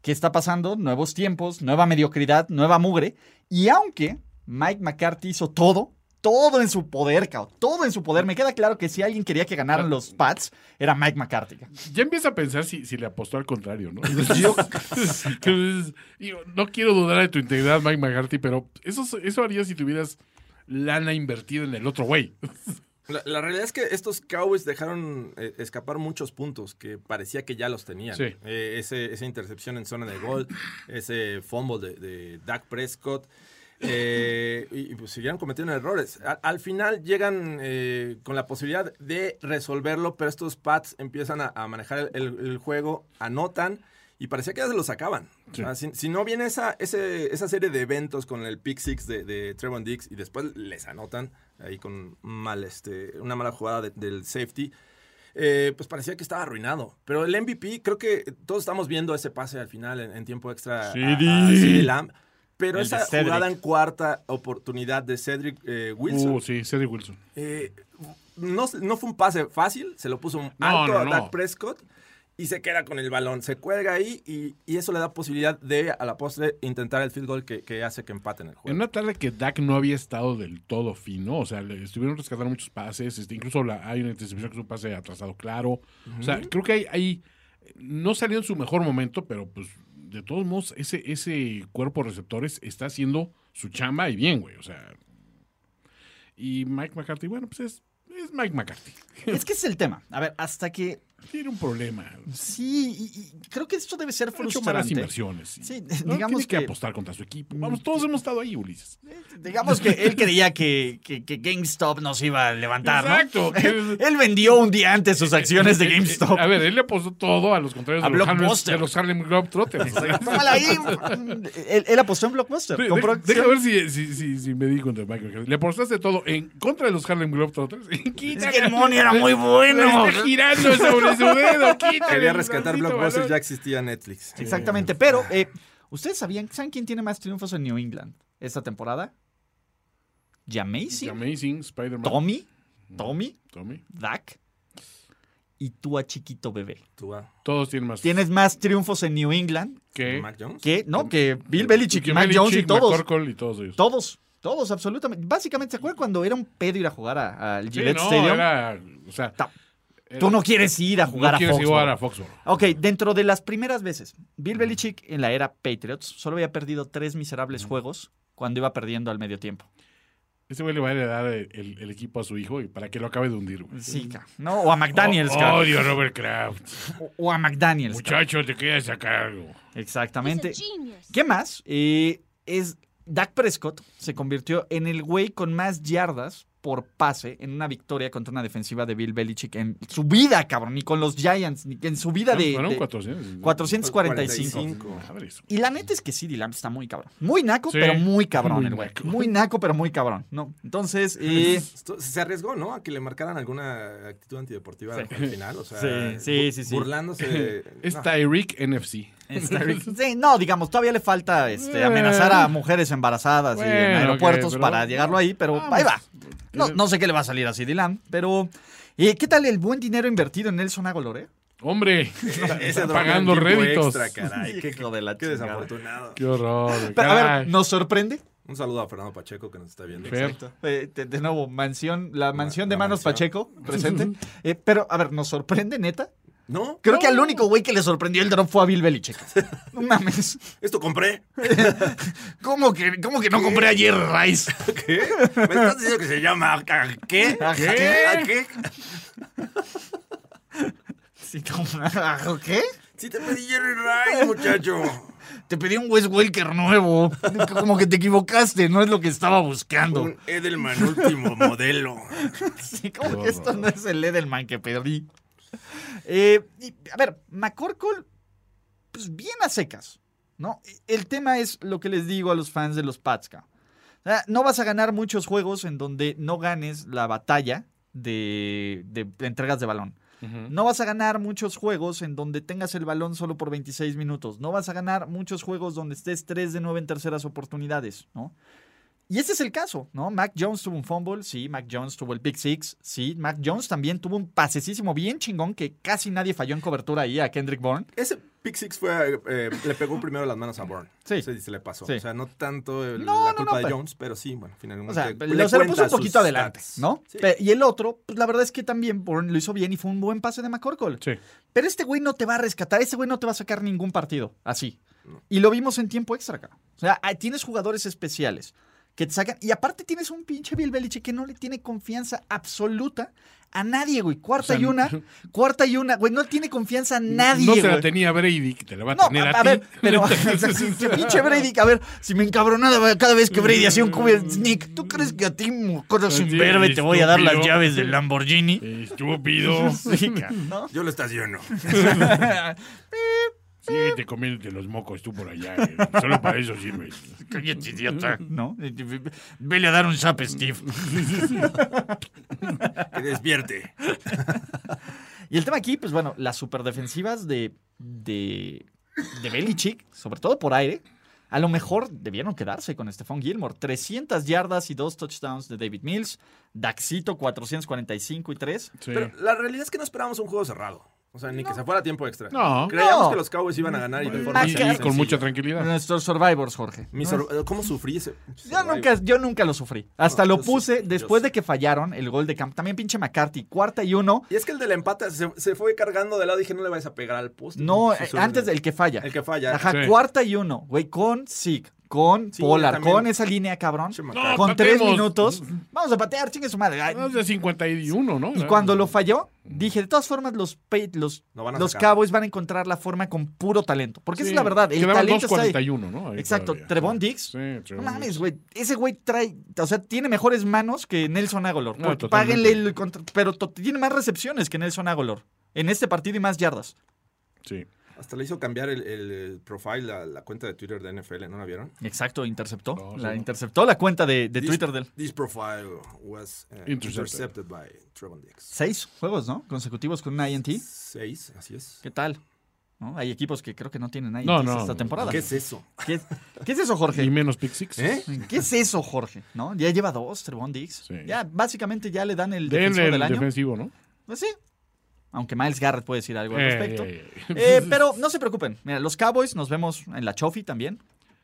¿Qué está pasando? Nuevos tiempos, nueva mediocridad, nueva mugre. Y aunque Mike McCarthy hizo todo, todo en su poder, cao, todo en su poder, me queda claro que si alguien quería que ganaran los Pats, era Mike McCarthy. Ya empieza a pensar si, si le apostó al contrario, ¿no? Yo, no quiero dudar de tu integridad, Mike McCarthy, pero eso, eso haría si tuvieras lana invertida en el otro güey. La, la realidad es que estos Cowboys dejaron eh, escapar muchos puntos que parecía que ya los tenían. Sí. Eh, ese- esa intercepción en zona de gol, ese fumble de, de Dak Prescott. eh, y, y, pues siguieron cometiendo errores. A- al final llegan con la posibilidad de resolverlo, pero estos Pats empiezan a, a manejar el, el- el juego, anotan y parecía que ya se lo sacaban. O sea, si, si no viene esa, ese- esa serie de eventos con el pick six de, de Trevon Diggs y después les anotan ahí con mal, este, una mala jugada de- del safety, eh, pues parecía que estaba arruinado. Pero el MVP, creo que todos estamos viendo ese pase al final en, en tiempo extra a- a CD. CD Lamb. Pero El esa jugada en cuarta oportunidad de Cedric eh, Wilson Uh, sí, Cedric Wilson. eh, no, no fue un pase fácil, se lo puso No, alto no, a. Dak Prescott y se queda con el balón. Se cuelga ahí y, y eso le da posibilidad de, a la postre, intentar el field goal que, que hace que empaten el En juego. una tarde que Dak no había estado del todo fino, o sea, le estuvieron rescatando muchos pases, este, incluso la- hay una intercepción que es un pase atrasado claro. O sea, creo que hay, hay- no salió en su mejor momento, pero pues de todos modos, ese, ese cuerpo de receptores está haciendo su chamba y bien, güey. O sea. Y Mike McCarthy, bueno, pues es, es Mike McCarthy. Es que ese es el tema. A ver, hasta que Tiene un problema. Sí, y, y creo que esto debe ser Ha hecho malas frustrante. inversiones. Sí. Sí, No, digamos tiene que, que, apostar contra su equipo. Vamos, todos hemos estado ahí, Ulises. digamos que él creía que, que, que GameStop nos iba a levantar, ¿no? Exacto. Él, él vendió un día antes sus acciones de GameStop. A ver, él le apostó todo a los contrarios A de los, Harlem, de los Harlem Globetrotters. Ahí. él, él apostó en Blockbuster. Sí, Compró deja ver si, si, si, si me di contra Michael Jordan. Le apostaste todo en contra de los Harlem Globetrotters. Es que el money era muy bueno. Está girando sobre su dedo. Quítale Quería rescatar Blockbuster, ya existía Netflix. Exactamente, pero eh, ¿ustedes sabían, saben quién tiene más triunfos en New England esta temporada? Jamazing, Amazing, Spider-Man. Tommy, Tommy, Tommy. Dak y tú a chiquito bebé. Tú, ah, Todos tienen más. Tienes más triunfos en New England que Mac Jones. que, no, que Bill Belichick, Mac Jones y todos. McCorkle y todos ellos. Todos, todos, absolutamente. Básicamente, ¿se acuerdan cuando era un pedo ir a jugar a- al Sí, Gillette no, Stadium? era, o sea, Ta- era- Tú no quieres ir a jugar no a quieres Foxborough. jugar a Foxborough. Ok, dentro de las primeras veces, Bill Belichick en la era Patriots solo había perdido tres miserables juegos cuando iba perdiendo al medio tiempo. Ese güey le va a heredar el, el- el equipo a su hijo y para que lo acabe de hundir, güey. Sí, ¿no? O a McDaniels, Oh, odio a Robert Kraft. o, o a McDaniels. Muchacho, te quedas a cargo. Exactamente. ¿Qué más? Eh, es Dak Prescott se convirtió en el güey con más yardas por pase en una victoria contra una defensiva de Bill Belichick en su vida, cabrón, ni con los Giants, ni en su vida de, Fueron de 400. 445. Madres. Y la neta es que sí, Dylan está muy cabrón. Muy naco, Sí, pero muy cabrón muy el güey. naco. Muy naco, pero muy cabrón. No. Entonces, eh, se arriesgó, ¿no? A que le marcaran alguna actitud antideportiva al final. O sea, Sí, sí, sí, sí. Burlándose. de- Es no. Tyreek NFC. está- sí, no, digamos, todavía le falta este, amenazar a mujeres embarazadas y en aeropuertos pero- para llegarlo ahí, pero ahí va. No, no sé qué le va a salir a Lamb, pero eh, ¿qué tal el buen dinero invertido en Nelson Aguilar? eh? Hombre, está pagando réditos. extra, caray. Qué, de la qué desafortunado. Qué horror. Pero, a ver. ¿nos sorprende? Un saludo a Fernando Pacheco que nos está viendo. Fer. Eh, de, de nuevo, mansión, la mansión de la Manos mansión. Pacheco, presente. Eh, pero, a ver, ¿nos sorprende, neta? No, Creo que al único güey que le sorprendió el drop fue a Bill Belichick. No mames. esto compré. ¿Cómo que, cómo que no compré ayer Rice? ¿Qué? ¿Me estás diciendo que se llama ¿a qué? ¿A ¿Qué? qué? ¿A qué? Sí, ¿Qué? Sí te pedí Jerry Rice, muchacho. Te pedí un Wes Welker nuevo. Como que te equivocaste, no es lo que estaba buscando. Un Edelman último modelo. Sí, como que esto no es el Edelman que perdí. Eh, y, a ver, McCorkle, pues bien a secas, ¿no? El tema es lo que les digo a los fans de los Pats. O sea, no vas a ganar muchos juegos en donde no ganes la batalla de, de entregas de balón. No vas a ganar muchos juegos en donde tengas el balón solo por 26 minutos. No vas a ganar muchos juegos donde estés 3 de 9 en terceras oportunidades, ¿no? Y ese es el caso, ¿no? Mac Jones tuvo un fumble, sí. Mac Jones tuvo el Big Six, sí. Mac Jones también tuvo un pasecísimo bien chingón que casi nadie falló en cobertura ahí a Kendrick Bourne. Ese Pick Six fue, eh, le pegó primero las manos a Bourne. Sí. Se le pasó. Sí. O sea, no tanto el- No, la no, culpa no, de pero- Jones, pero sí, bueno, finalmente. O sea, le lo, se lo puso un poquito adelante, stats. ¿no? Sí. Y el otro, pues la verdad es que también Bourne lo hizo bien y fue un buen pase de McCorkle. Sí. Pero este güey no te va a rescatar, ese güey no te va a sacar ningún partido así. Y lo vimos en tiempo extra, cara. O sea, tienes jugadores especiales que te sacan. Y aparte tienes un pinche Bill Belichick que no le tiene confianza absoluta a nadie, güey. Cuarta O sea, y una, cuarta y una, güey. No tiene confianza a nadie, no se la tenía Brady, que te la va a No, tener a, a, a ti. ver, pero que pinche Brady, a ver, si me encabronaba cada vez que Brady hacía un cubo sneak, ¿tú crees que a ti, mocoso sin verbe, te voy a dar las llaves del Lamborghini? Estúpido. Sí, ¿no? Yo lo estaciono. Síguete comiéndote los mocos tú por allá. eh. Solo para eso sirve. Cállate, idiota. ¿No? Vele a dar un zap, Steve. Que despierte. Y el tema aquí, pues bueno, las superdefensivas de, de, de Belichick, sobre todo por aire, a lo mejor debieron quedarse con Stephon Gilmore. 300 yardas y dos touchdowns de David Mills. Daxito, 445 y 3. Sí. Pero la realidad es que no esperábamos un juego cerrado. O sea, ni que se fuera tiempo extra. No. Creíamos No. que los Cowboys iban a ganar y de forma Más Y, y sencilla. con mucha tranquilidad. Nuestros Survivors, Jorge. Mi sor- ¿Cómo sufrí ese? Yo nunca, yo nunca lo sufrí. Hasta No, lo puse yo después de que fallaron el gol de camp. También pinche McCarthy, cuarta y uno. Y es que el del empate se, se fue cargando de lado. Dije, no le vayas a pegar al poste. No, eh, antes del que falla. El que falla. Ajá, Sí. cuarta y uno, güey, con Sig. Con Sí, Pollard, también. con esa línea, cabrón. No, con tres minutos. Vamos a patear, chingue su madre. Ay, No, es de 51, ¿no? Y cuando lo falló, dije, de todas formas, los, los, Lo van a los. Cowboys van a encontrar la forma con puro talento. Porque esa es la verdad. El quedaban talento está ahí. 2.41, ¿no? Ahí Exacto. todavía. Trevon Diggs. Sí, No Trevon mames, Diggs. güey. Ese güey trae, o sea, tiene mejores manos que Nelson Aguilar. No, páguenle el contra- pero tiene más recepciones que Nelson Aguilar en este partido y más yardas. Sí. Hasta le hizo cambiar el, profile, la, la cuenta de Twitter de NFL, ¿no la vieron? Exacto, interceptó. No, la sí, interceptó la cuenta de, de This- Twitter del. This profile was uh, Intercepted. intercepted. by Trevon Diggs. Seis juegos, ¿no? Consecutivos con una INT. Seis, así es. ¿Qué tal? ¿No? Hay equipos que creo que no tienen INT No, no. esta temporada. ¿Qué es eso? ¿Qué, qué es eso, Jorge? Y menos pick six. ¿Eh? ¿Qué es eso, Jorge? ¿No? Ya lleva dos, Trevon. Sí. Ya, básicamente ya le dan el Denle defensor el del año. defensivo, ¿no? Pues sí. Aunque Miles Garrett puede decir algo al Eh, respecto. eh, Eh, pero no se preocupen. Mira, los Cowboys nos vemos en la Chofi también.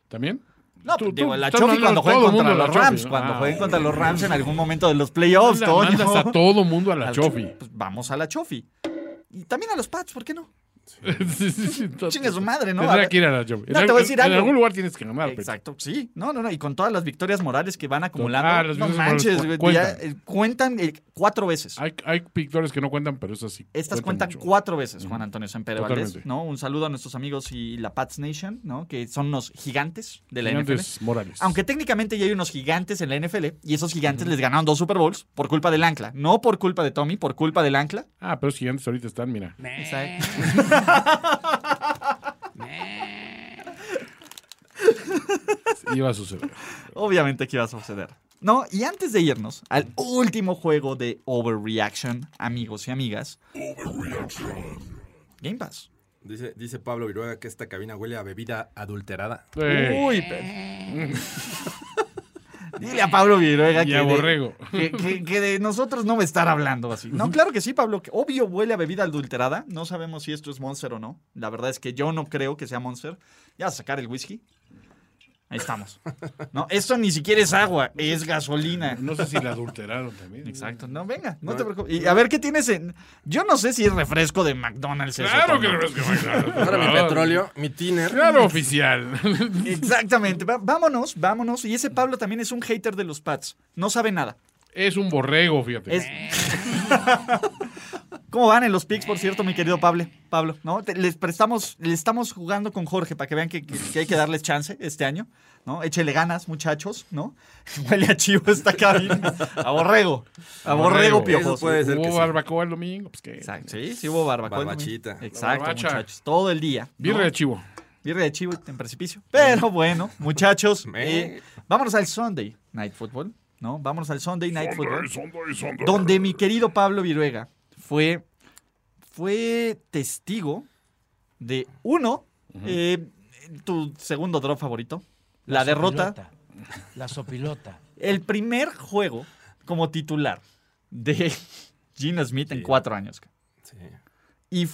¿También? No, Tú- digo, la Chofi cuando jueguen todo contra los Rams. Cuando Ah, jueguen contra los Rams en algún momento de los playoffs, Toño. mandas a todo mundo a la Chofi. Pues vamos a la Chofi. Y también a los Pats, ¿por qué no? Sí, sí, sí, todo- Chingue su madre, ¿no? Tendrá que ir a la. No, en, te voy a decir en algo. algún lugar tienes que ganar. Pecho. Exacto, sí. No, no, no. Y con todas las victorias morales que van acumulando. Ah, las no manches, morales güey, ya, cuentan. eh, cuentan eh, cuatro veces. Hay, hay victorias que no cuentan, pero esas sí. Estas cuentan cuatro veces, Juan Antonio Sempere Valdés. ¿no? Un saludo a nuestros amigos y la Pats Nation, ¿no? Que son unos gigantes de la Gigantes NFL. morales. Aunque técnicamente ya hay unos gigantes en la NFL y esos gigantes les ganaron dos Super Bowls por culpa del ancla. No por culpa de Tommy, por culpa del ancla. Ah, pero los gigantes ahorita están, mira. Exacto. Iba a suceder. Obviamente que iba a suceder. No, y antes de irnos al último juego de Overreaction, amigos y amigas. Game Pass. Dice, dice Pablo Viruega que esta cabina huele a bebida adulterada. Uy, pe- Dile a Pablo Viruega que, a de, que, que- que de nosotros no a estar hablando así. No, claro que sí, Pablo. que obvio huele a bebida adulterada. No sabemos si esto es Monster o no. La verdad es que yo no creo que sea Monster. Ya a sacar el whisky. Ahí estamos. No, esto ni siquiera es agua, es gasolina. no sé si la adulteraron también. Exacto. No, venga, no te preocupes. Y a ver qué tienes en. Yo no sé si es refresco de McDonald's. eso, Claro que Toño. no es que McDonald's. Ahora mi petróleo, mi tiner. Claro, oficial. Exactamente. Vámonos, vámonos. Y ese Pablo también es un hater de los Pats. No sabe nada. Es un borrego, fíjate. Es... ¿Cómo van en los picks, por cierto, mi querido Pablo? Pablo, ¿no? Te- les prestamos, le estamos jugando con Jorge para que vean que, que- que hay que darles chance este año, ¿no? Échele ganas, muchachos, ¿no? Huele a chivo esta cabina. A borrego. A borrego. Eso puede ser que Hubo sí. barbacoa el domingo, pues que. Exacto. Sí, sí hubo barbacoa. Barbachita. Exacto, Barbacha. muchachos. Todo el día. ¿no? Birra de chivo. Birria de chivo en precipicio. Pero bueno, muchachos, eh, vámonos al Sunday Night Football, ¿no? Vámonos al Sunday Night Football. Sunday, Sunday. donde mi querido Pablo Viruega fue, fue testigo de uno, eh, tu segundo drop favorito, la, derrota, sopilota. La sopilota. el primer juego como titular de Gino Smith en cuatro años. Sí. Y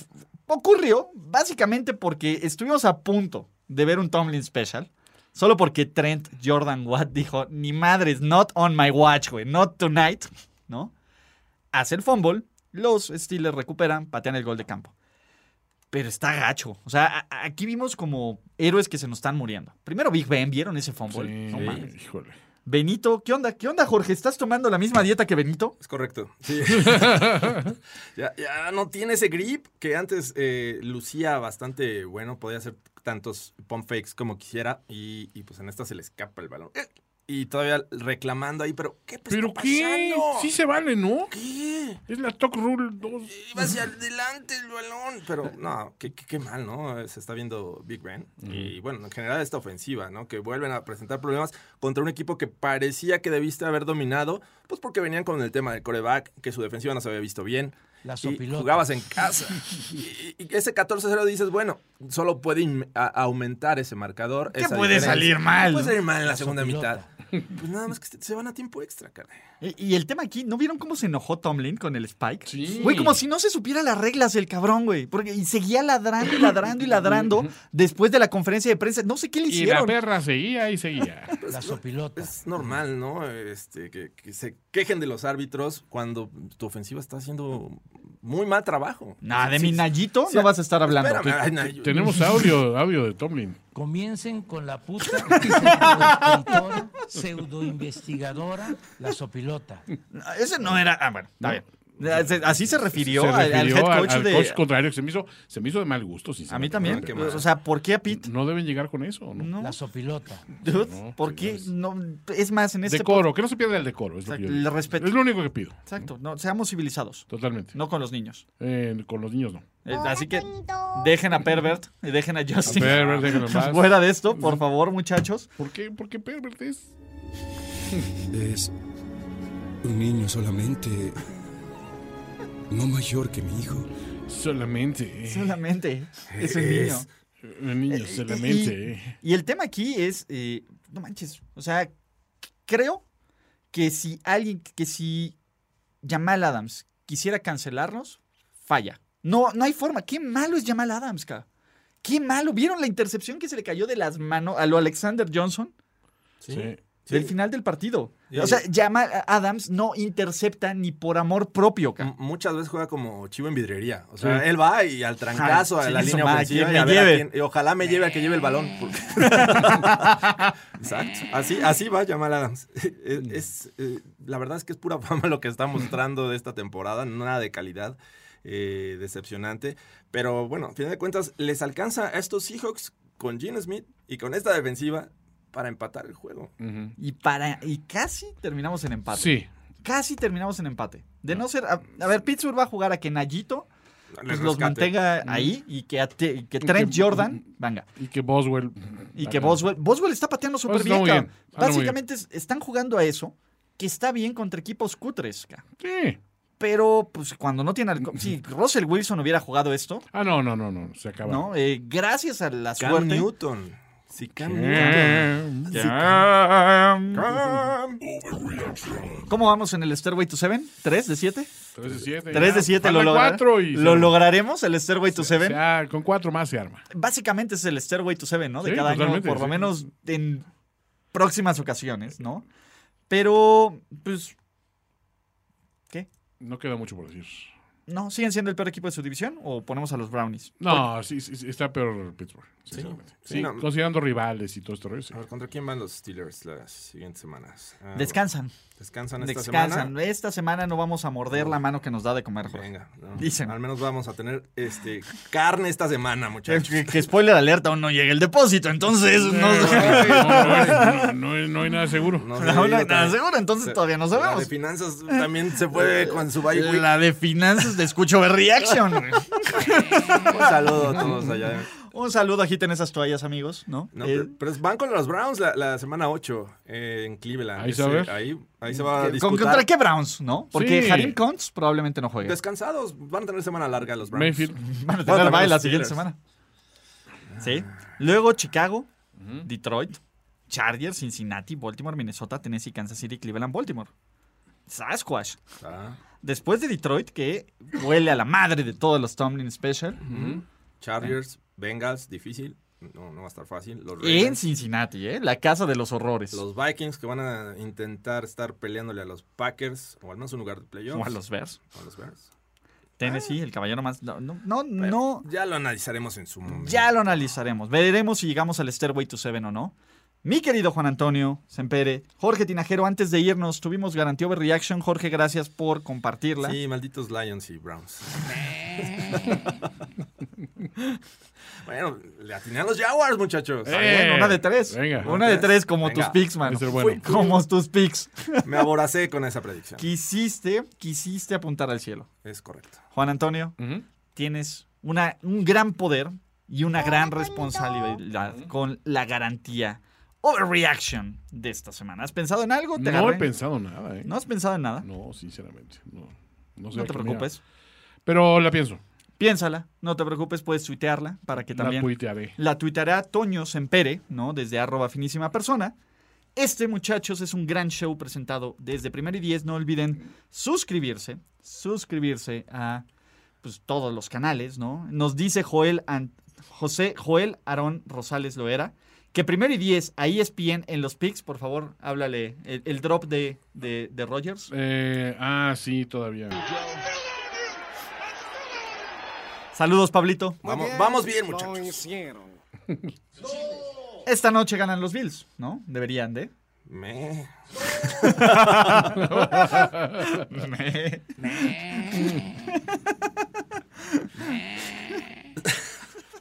ocurrió básicamente porque estuvimos a punto de ver un Tomlin Special. Solo porque Trent Jordan Watt dijo, ni madres, not on my watch, güey, not tonight, ¿no? Hace el fumble, los Steelers recuperan, patean el gol de campo. Pero está gacho. O sea, aquí vimos como héroes que se nos están muriendo. Primero Big Ben, ¿vieron ese fumble? Sí, No mames. híjole. Benito, ¿qué onda? ¿Qué onda, Jorge? ¿Estás tomando la misma dieta que Benito? Es correcto. Sí. ya, ya no tiene ese grip que antes eh, lucía bastante bueno. Podía hacer tantos pump fakes como quisiera. Y, y, pues en esta se le escapa el balón. Eh, Y todavía reclamando ahí, pero ¿qué pues, ¿Pero está qué? pasando? Sí se vale, ¿no? ¿Qué? Es la Talk Rule 2. Iba hacia adelante el balón. Pero no, qué, qué- qué mal, ¿no? Se está viendo Big Ben. Y bueno, en general esta ofensiva, ¿no? Que vuelven a presentar problemas contra un equipo que parecía que debiste haber dominado, pues porque venían con el tema del coreback, que su defensiva no se había visto bien. La Y jugabas en casa. Y, y ese 14-0 dices, bueno, solo puede aumentar ese marcador. ¿Qué esa puede diferencia. salir mal? Puede salir mal en la, La segunda sopilota. mitad. Pues nada más que se- van a tiempo extra, cara. Y, y el tema aquí, ¿no vieron cómo se enojó Tomlin con el Spike? Sí. Güey, como si no se supiera las reglas el cabrón, güey. Porque y seguía ladrando y ladrando y ladrando después de la conferencia de prensa. No sé qué le Y la hicieron. perra seguía y seguía. La sopilota. Es normal, ¿no? Este, que, que se quejen de los árbitros cuando tu ofensiva está haciendo muy mal trabajo. Nah, de Sí, mi. Nayito Sí, no vas a estar hablando. espérame, ay, Nayo. Tenemos audio, audio de Tomlin. Comiencen con la puta pseudoinvestigadora, la sopilota. Ese no era. Ah, bueno, está bien. Así se refirió, Se al- al, head al- coach al de. coach contrario, que se me hizo, se me hizo de mal gusto. a mí también. qué mal. O sea, ¿por qué a Pete? No deben llegar con eso, ¿no? No. La sopilota. Dude, No, ¿Por qué? no es- más, en este. Decoro, que no se pierda el decoro. Es, lo que yo el respeto. es lo único que pido. Exacto, no, seamos civilizados. Totalmente. No con los niños. Eh, con los niños no. Eh, Así que dejen a Pervert y dejen a Justin. Pervert, déjenlo. Fuera de esto, por favor, muchachos. ¿Por qué? Porque Pervert es. Es un niño solamente. No mayor que mi hijo. Solamente. Solamente es un niño. Un niño, Eh, solamente. eh. Y el tema aquí es, eh, no manches, o sea, creo que si alguien, que si Jamal Adams quisiera cancelarnos, falla. No, no hay forma. Qué malo es Jamal Adams, ca. Qué malo. ¿Vieron la intercepción que se le cayó de las manos a lo Alexander Johnson? Sí. Del final del partido. Sí. O sea, Jamal Adams no intercepta ni por amor propio. M- Muchas veces juega como chivo en vidrería. O sea, Sí. él va y al trancazo a la línea ofensiva y, a ver a quién- y ojalá me lleve a que lleve el balón. porque- Exacto. Así, así va Jamal Adams. Es, es, eh, la verdad es que es pura fama lo que está mostrando de esta temporada. Nada de calidad. eh, decepcionante. Pero bueno, a final de cuentas, les alcanza a estos Seahawks con Gene Smith y con esta defensiva para empatar el juego. Y para y casi terminamos en empate. Sí. Casi terminamos en empate. De no ser. A, a ver, Pittsburgh va a jugar a que Nayito pues, los mantenga ahí y que, a te- y que Trent Jordan. Venga. Y que Boswell. Y que Boswell. Boswell está pateando súper Está bien, Básicamente es- están jugando a eso. Que está bien contra equipos cutres. Sí. Pero, pues, cuando no tiene. Si Russell Wilson hubiera jugado esto, Ah, no, no, no, no. Se acaba. ¿no? Eh, gracias a la Cam suerte. Newton. ¿Cómo vamos en el Stairway to Seven? ¿Tres de siete? 3 de 7. 3 de 7 lo, logra- cuatro y ¿Lo se- lograremos, el Stairway to Seven. Con cuatro más se arma. Básicamente es el Stairway to Seven, ¿no? De Sí, cada año, por lo sí. menos en próximas ocasiones, ¿no? Pero, pues, ¿qué? No queda mucho por decir. ¿No? ¿Siguen siendo el peor equipo de su división o ponemos a los Brownies? No, sí, sí, sí, está peor Pittsburgh. Sí, Sí, no. considerando rivales y todo esto. sí. A ver, ¿contra quién van los Steelers las siguientes semanas? Ah, Descansan. ¿Descansan esta Descansan. semana? Esta semana no vamos a morder la mano que nos da de comer. Jorge. Venga, no. Dicen. Al menos vamos a tener este carne esta semana, muchachos. que- que spoiler alerta, aún no llega el depósito, entonces no, No, no, no, no hay- no hay nada seguro. No hay nada también- seguro, entonces todavía no La sabemos. de finanzas también se puede con su week. La de finanzas de Escucho Ver Reaction. Un saludo a todos allá. Un saludo, agiten esas toallas, amigos, ¿no? No, Eh, pero, pero van con los Browns la, la semana 8 eh, en Cleveland. Ahí se va a ver. ahí, ahí se va a ¿con- disputar. ¿Contra qué Browns, no? Porque Sí. Harim Kuntz probablemente no juegue. Descansados. Van a tener semana larga los Browns. Mayfield. Van a Van a tener la siguiente semana. Sí. Luego Chicago, Detroit, Chargers, Cincinnati, Baltimore, Minnesota, Tennessee, Kansas City, Cleveland, Baltimore. Sasquatch. Ah, Después de Detroit, que huele a la madre de todos los Tomlin Special, Chargers, Bengals, difícil. No, no va a estar fácil. Los en Cincinnati, ¿eh? La casa de los horrores. los Vikings que van a intentar estar peleándole a los Packers o al menos un lugar de playoffs. o a los Bears. O a los Bears. Tennessee, el caballero más... No, no, no, Bueno, no. Ya lo analizaremos en su momento. Ya lo analizaremos. Veremos si llegamos al Stairway to Seven o no. Mi querido Juan Antonio Sempere, Jorge Tinajero, antes de irnos, tuvimos garantía overreaction. Jorge, gracias por compartirla. Sí, malditos Lions y Browns. bueno, le atiné a los Jaguars, muchachos. Está bien, una de tres. venga. una de tres como Venga. tus picks, man. Bueno. Como tus picks. Me aboracé con esa predicción. quisiste, quisiste apuntar al cielo. Es correcto. Juan Antonio, tienes una, un gran poder y una gran responsabilidad con la garantía overreaction de esta semana. ¿Has pensado en algo? ¿Te No agarré? he pensado nada, ¿eh? ¿No has pensado en nada? No, sinceramente. No, no, sé No te preocupes. Pero la pienso. Piénsala, no te preocupes, puedes tuitearla para que La también tuitearé. la tuiteará Toño Sempere, ¿no? Desde arroba finísima persona. Este, muchachos, es un gran show presentado desde Primero y Diez. No olviden suscribirse, suscribirse a pues, todos los canales, ¿no? Nos dice Joel José Joel Aarón Rosales Loera que Primero y Diez a E ESPN en los picks, por favor, háblale el, el drop de, de, de Rogers. Eh, ah, sí, todavía. Saludos, Pablito. Vamos, vamos bien, muchachos. Lo hicieron. Esta noche ganan los Bills, ¿no? Deberían de. Me. Me.